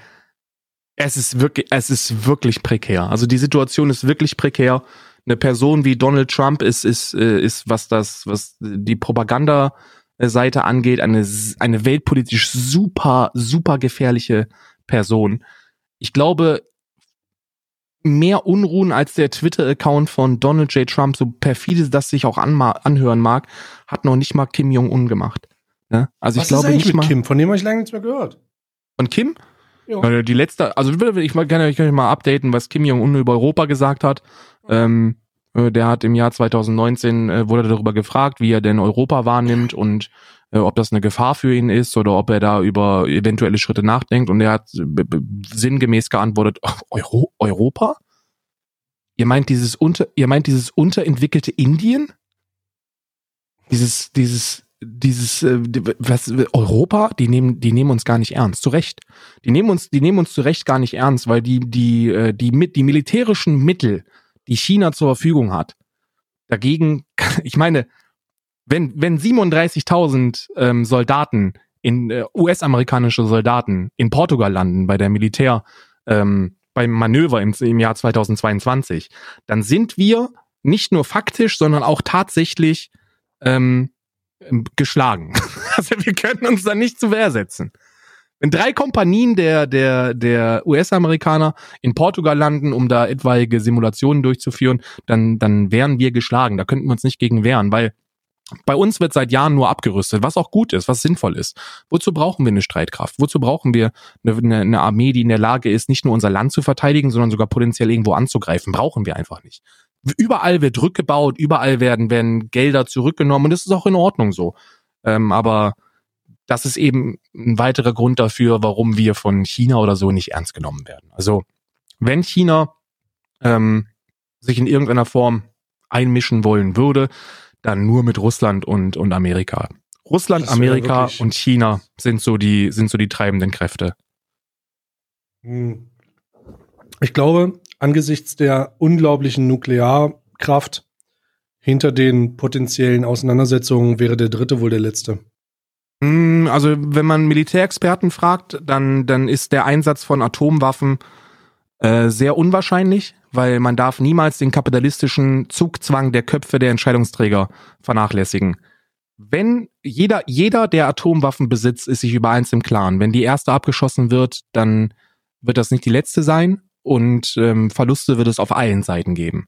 es ist wirklich, es ist wirklich prekär. Also die Situation ist wirklich prekär. Eine Person wie Donald Trump ist, ist, äh, ist, was das, was die Propaganda-Seite angeht, eine, eine weltpolitisch super, super gefährliche Person. Ich glaube, mehr Unruhen als der Twitter-Account von Donald J. Trump, so perfide das sich auch anhören mag, hat noch nicht mal Kim Jong-un gemacht. Ne? Also Was ich glaube nicht mit mal. Kim, von dem habe ich lange nichts mehr gehört. Von Kim? Ja. Die letzte, also ich mal gerne, ich kann mal updaten, was Kim Jong-un über Europa gesagt hat. Ähm, äh, der hat im Jahr 2019 äh, wurde darüber gefragt, wie er denn Europa wahrnimmt und äh, ob das eine Gefahr für ihn ist oder ob er da über eventuelle Schritte nachdenkt. Und er hat sinngemäß geantwortet, Euro Europa? Ihr meint dieses unter, ihr meint dieses unterentwickelte Indien? Dieses, dieses, dieses, äh, was, Europa, die nehmen, die nehmen uns gar nicht ernst. Zu Recht. Die nehmen uns, die nehmen uns zu Recht gar nicht ernst, weil die, die, äh, die, die, die militärischen Mittel, die China zur Verfügung hat, dagegen, (laughs) ich meine, wenn, wenn 37.000 ähm, Soldaten in äh, US-amerikanische Soldaten in Portugal landen bei der Militär ähm, beim Manöver im, im Jahr 2022, dann sind wir nicht nur faktisch, sondern auch tatsächlich ähm, geschlagen. (laughs) also wir können uns da nicht zu Wehr setzen. Wenn drei Kompanien der, der, der US-Amerikaner in Portugal landen, um da etwaige Simulationen durchzuführen, dann, dann wären wir geschlagen. Da könnten wir uns nicht gegen wehren, weil bei uns wird seit Jahren nur abgerüstet, was auch gut ist, was sinnvoll ist. Wozu brauchen wir eine Streitkraft? Wozu brauchen wir eine, eine, Armee, die in der Lage ist, nicht nur unser Land zu verteidigen, sondern sogar potenziell irgendwo anzugreifen? Brauchen wir einfach nicht. Überall wird rückgebaut, überall werden, werden Gelder zurückgenommen und das ist auch in Ordnung so. Ähm, aber das ist eben ein weiterer Grund dafür, warum wir von China oder so nicht ernst genommen werden. Also wenn China ähm, sich in irgendeiner Form einmischen wollen würde, dann nur mit Russland und, und Amerika. Russland, Amerika und China sind so die, sind so die treibenden Kräfte. Hm. Ich glaube, angesichts der unglaublichen Nuklearkraft hinter den potenziellen Auseinandersetzungen wäre der dritte wohl der letzte. Hm, also, wenn man Militärexperten fragt, dann, dann ist der Einsatz von Atomwaffen äh, sehr unwahrscheinlich weil man darf niemals den kapitalistischen Zugzwang der Köpfe der Entscheidungsträger vernachlässigen. Wenn jeder, jeder, der Atomwaffen besitzt, ist sich über eins im Klaren. Wenn die erste abgeschossen wird, dann wird das nicht die letzte sein und ähm, Verluste wird es auf allen Seiten geben.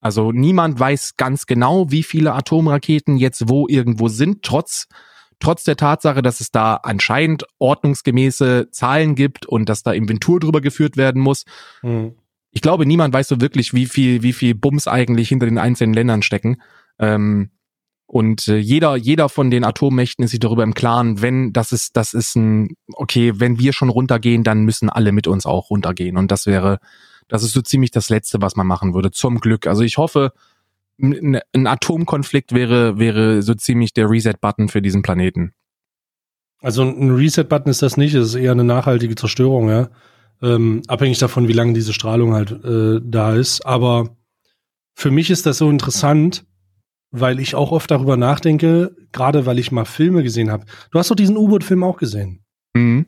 Also niemand weiß ganz genau, wie viele Atomraketen jetzt wo irgendwo sind, trotz, trotz der Tatsache, dass es da anscheinend ordnungsgemäße Zahlen gibt und dass da Inventur drüber geführt werden muss. Mhm ich glaube, niemand weiß so wirklich, wie viel, wie viel Bums eigentlich hinter den einzelnen Ländern stecken. Ähm, und äh, jeder, jeder von den Atommächten ist sich darüber im Klaren, wenn das ist, das ist ein, okay, wenn wir schon runtergehen, dann müssen alle mit uns auch runtergehen. Und das wäre, das ist so ziemlich das Letzte, was man machen würde. Zum Glück. Also ich hoffe, ein, Atomkonflikt wäre, wäre so ziemlich der Reset-Button für diesen Planeten. Also ein Reset-Button ist das nicht, es ist eher eine nachhaltige Zerstörung, ja ähm, abhängig davon, wie lange diese Strahlung halt äh, da ist. Aber für mich ist das so interessant, weil ich auch oft darüber nachdenke, gerade weil ich mal Filme gesehen habe. Du hast doch diesen U-Boot-Film auch gesehen. Mhm.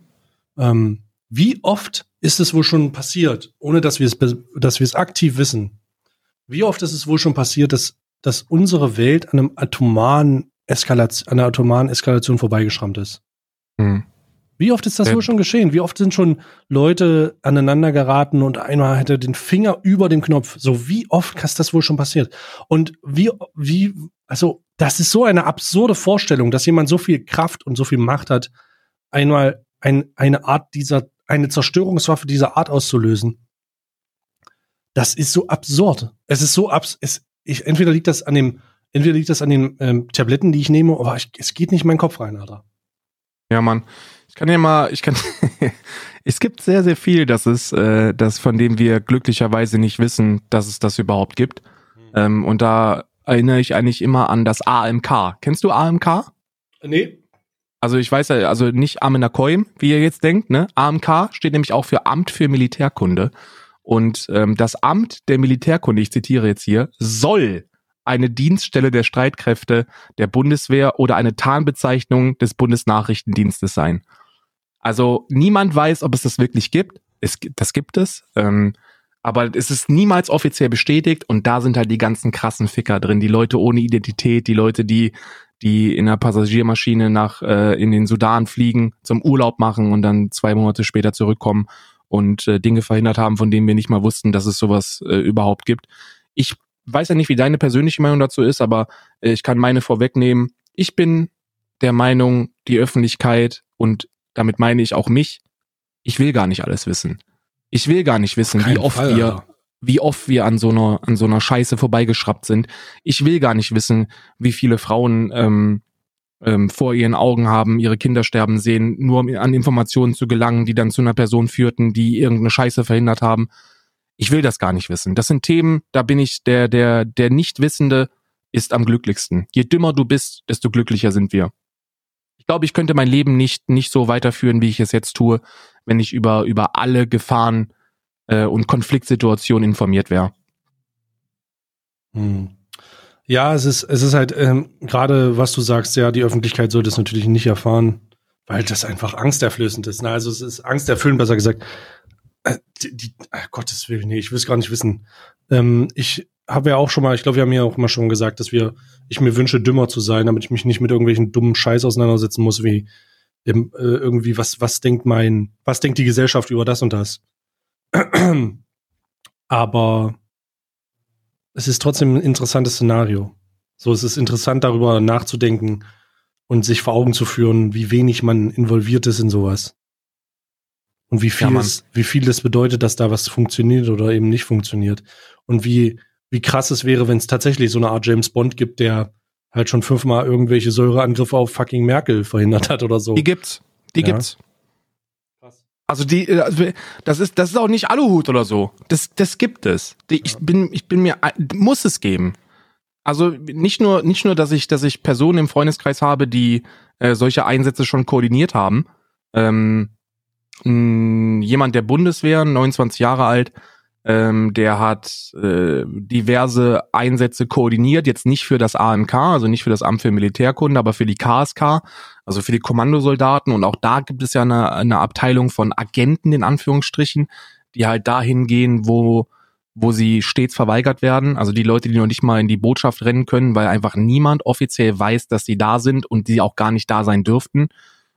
Ähm, wie oft ist es wohl schon passiert, ohne dass wir es, dass wir es aktiv wissen? Wie oft ist es wohl schon passiert, dass, dass unsere Welt an einem atomaren Eskalation, an einer atomaren Eskalation vorbeigeschrammt ist? Mhm. Wie oft ist das Ja. wohl schon geschehen? Wie oft sind schon Leute aneinander geraten und einer hätte den Finger über dem Knopf? So, wie oft ist das wohl schon passiert? Und wie, wie, also, das ist so eine absurde Vorstellung, dass jemand so viel Kraft und so viel Macht hat, einmal ein, eine Art dieser, eine Zerstörungswaffe dieser Art auszulösen. Das ist so absurd. Es ist so abs, es, ich, entweder liegt das an dem, entweder liegt das an den ähm, Tabletten, die ich nehme, aber ich, es geht nicht in meinen Kopf rein, Alter. Ja, Mann. Ich kann ja mal, ich kann, (laughs) es gibt sehr, sehr viel, das ist, äh, das von dem wir glücklicherweise nicht wissen, dass es das überhaupt gibt. Ähm, und da erinnere ich eigentlich immer an das AMK. Kennst du AMK? Nee. Also ich weiß ja, also nicht Amenakoim, wie ihr jetzt denkt, ne? AMK steht nämlich auch für Amt für Militärkunde. Und ähm, das Amt der Militärkunde, ich zitiere jetzt hier, soll eine Dienststelle der Streitkräfte der Bundeswehr oder eine Tarnbezeichnung des Bundesnachrichtendienstes sein. Also niemand weiß, ob es das wirklich gibt. Es, das gibt es. Ähm, aber es ist niemals offiziell bestätigt und da sind halt die ganzen krassen Ficker drin. Die Leute ohne Identität, die Leute, die die in einer Passagiermaschine nach äh, in den Sudan fliegen, zum Urlaub machen und dann zwei Monate später zurückkommen und äh, Dinge verhindert haben, von denen wir nicht mal wussten, dass es sowas äh, überhaupt gibt. Ich weiß ja nicht, wie deine persönliche Meinung dazu ist, aber äh, ich kann meine vorwegnehmen. Ich bin der Meinung, die Öffentlichkeit und damit meine ich auch mich, ich will gar nicht alles wissen. Ich will gar nicht wissen, wie oft Fall, wir Alter. wie oft wir an so einer an so einer Scheiße vorbeigeschraubt sind. Ich will gar nicht wissen, wie viele Frauen ähm, ähm, vor ihren Augen haben, ihre Kinder sterben sehen, nur um an Informationen zu gelangen, die dann zu einer Person führten, die irgendeine Scheiße verhindert haben. Ich will das gar nicht wissen. Das sind Themen, da bin ich der der der Nichtwissende ist am glücklichsten. Je dümmer du bist, desto glücklicher sind wir. Ich glaube, ich könnte mein Leben nicht nicht so weiterführen, wie ich es jetzt tue, wenn ich über über alle Gefahren äh, und Konfliktsituationen informiert wäre. Hm. Ja, es ist, es ist halt ähm, gerade, was du sagst, ja, die Öffentlichkeit sollte es natürlich nicht erfahren, weil das einfach angsterflößend ist. Ne? Also es ist angsterfüllend, besser gesagt. Äh, die, die, ach, Gottes Willen, nee, ich will es gar nicht wissen. Ähm, ich habe ja auch schon mal, ich glaube, wir haben ja auch mal schon gesagt, dass wir, ich mir wünsche, dümmer zu sein, damit ich mich nicht mit irgendwelchen dummen Scheiß auseinandersetzen muss, wie äh, irgendwie, was, was denkt mein, was denkt die Gesellschaft über das und das. (clears throat) Aber es ist trotzdem ein interessantes Szenario. So, es ist interessant, darüber nachzudenken und sich vor Augen zu führen, wie wenig man involviert ist in sowas. Und wie viel, Ja, es, wie viel das bedeutet, dass da was funktioniert oder eben nicht funktioniert. Und wie, wie krass es wäre, wenn es tatsächlich so eine Art James Bond gibt, der halt schon fünfmal irgendwelche Säureangriffe auf fucking Merkel verhindert hat oder so. Die gibt's. Die Ja. gibt's. Also die, äh, also das ist, das ist auch nicht Aluhut oder so. Das, das gibt es. Die, Ich bin, ich bin mir, muss es geben. Also nicht nur, nicht nur, dass ich, dass ich Personen im Freundeskreis habe, die äh, solche Einsätze schon koordiniert haben. Ähm, mh, jemand der Bundeswehr, 29 Jahre alt, ähm, der hat äh, diverse Einsätze koordiniert, jetzt nicht für das AMK, also nicht für das Amt für Militärkunde, aber für die KSK, also für die Kommandosoldaten. Und auch da gibt es ja eine, eine Abteilung von Agenten in Anführungsstrichen, die halt dahin gehen, wo wo sie stets verweigert werden. Also die Leute, die noch nicht mal in die Botschaft rennen können, weil einfach niemand offiziell weiß, dass sie da sind und die auch gar nicht da sein dürften.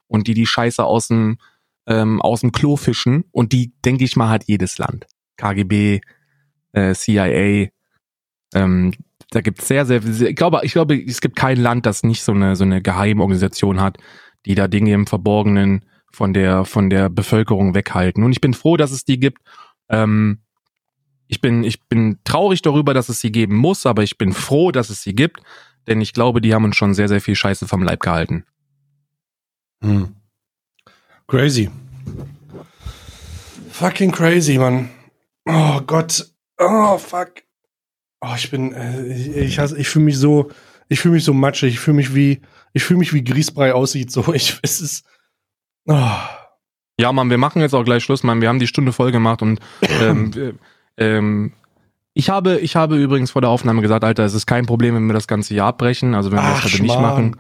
Und die die Scheiße aus dem, ähm, aus dem Klo fischen. Und die, denke ich mal, hat jedes Land. KGB, äh, CIA. Ähm, da gibt es sehr, sehr, sehr, ich glaube, ich glaube, es gibt kein Land, das nicht so eine, so eine Geheimorganisation hat, die da Dinge im Verborgenen von der, von der Bevölkerung weghalten. Und ich bin froh, dass es die gibt. Ähm, ich bin, ich bin traurig darüber, dass es sie geben muss, aber ich bin froh, dass es sie gibt, denn ich glaube, die haben uns schon sehr, sehr viel Scheiße vom Leib gehalten. Hm. Crazy. Fucking crazy, Mann. Oh Gott. Oh, fuck. Oh, ich bin, äh, ich, hasse- ich fühle mich so, ich fühle mich so matschig. Ich fühle mich wie, ich fühle mich wie Grießbrei aussieht. So, ich, es ist, oh. Ja, Mann, wir machen jetzt auch gleich Schluss, Mann. Wir haben die Stunde voll gemacht und ähm, (clears throat) ähm, ich habe, ich habe übrigens vor der Aufnahme gesagt, Alter, es ist kein Problem, wenn wir das ganze Jahr abbrechen. Also wenn wir Ach, das heute nicht machen.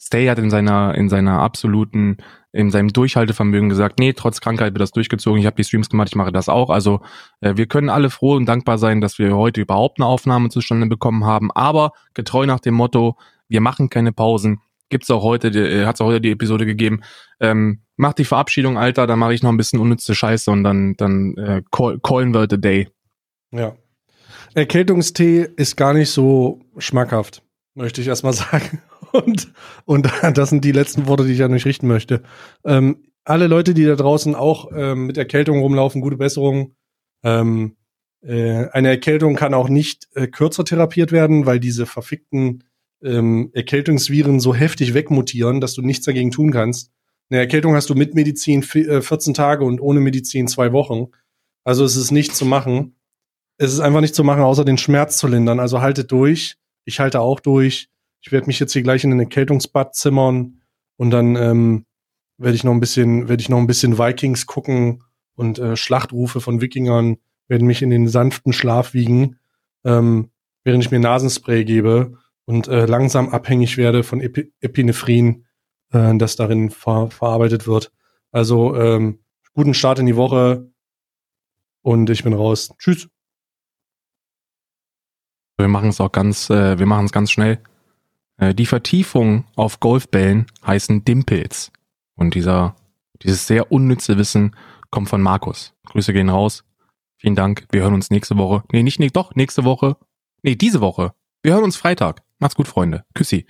Stay hat in seiner, in seiner absoluten, in seinem Durchhaltevermögen gesagt, nee, trotz Krankheit wird das durchgezogen. Ich habe die Streams gemacht, ich mache das auch. Also äh, wir können alle froh und dankbar sein, dass wir heute überhaupt eine Aufnahme zustande bekommen haben. Aber getreu nach dem Motto, wir machen keine Pausen. gibt's auch heute, äh, hat's auch heute die Episode gegeben. Ähm, mach die Verabschiedung, Alter, dann mache ich noch ein bisschen unnütze Scheiße und dann, dann äh, call, callen wir the day. Ja. Erkältungstee ist gar nicht so schmackhaft, möchte ich erstmal (laughs) sagen. Und, und (laughs) das sind die letzten Worte, die ich an euch richten möchte. Ähm, alle Leute, die da draußen auch ähm, mit Erkältung rumlaufen, gute Besserung. Ähm, äh, eine Erkältung kann auch nicht äh, kürzer therapiert werden, weil diese verfickten ähm, Erkältungsviren so heftig wegmutieren, dass du nichts dagegen tun kannst. Eine Erkältung hast du mit Medizin 14 äh, Tage und ohne Medizin zwei Wochen. Also es ist nicht zu machen. Es ist einfach nicht zu machen, außer den Schmerz zu lindern. Also haltet durch. Ich halte auch durch. Ich werde mich jetzt hier gleich in den Erkältungsbad zimmern und dann ähm, werde ich noch ein bisschen, werde ich noch ein bisschen Vikings gucken und äh, Schlachtrufe von Wikingern werden mich in den sanften Schlaf wiegen, ähm, während ich mir Nasenspray gebe und äh, langsam abhängig werde von Epi Epinephrin, äh, das darin ver verarbeitet wird. Also ähm, guten Start in die Woche und ich bin raus. Tschüss. Wir machen es auch ganz, äh, wir machen es ganz schnell. Äh, die Vertiefung auf Golfbällen heißen Dimpels. Und dieser, dieses sehr unnütze Wissen kommt von Markus. Grüße gehen raus. Vielen Dank. Wir hören uns nächste Woche. Nee, nicht, nee, doch, nächste Woche. Nee, diese Woche. Wir hören uns Freitag. Macht's gut, Freunde. Küssi.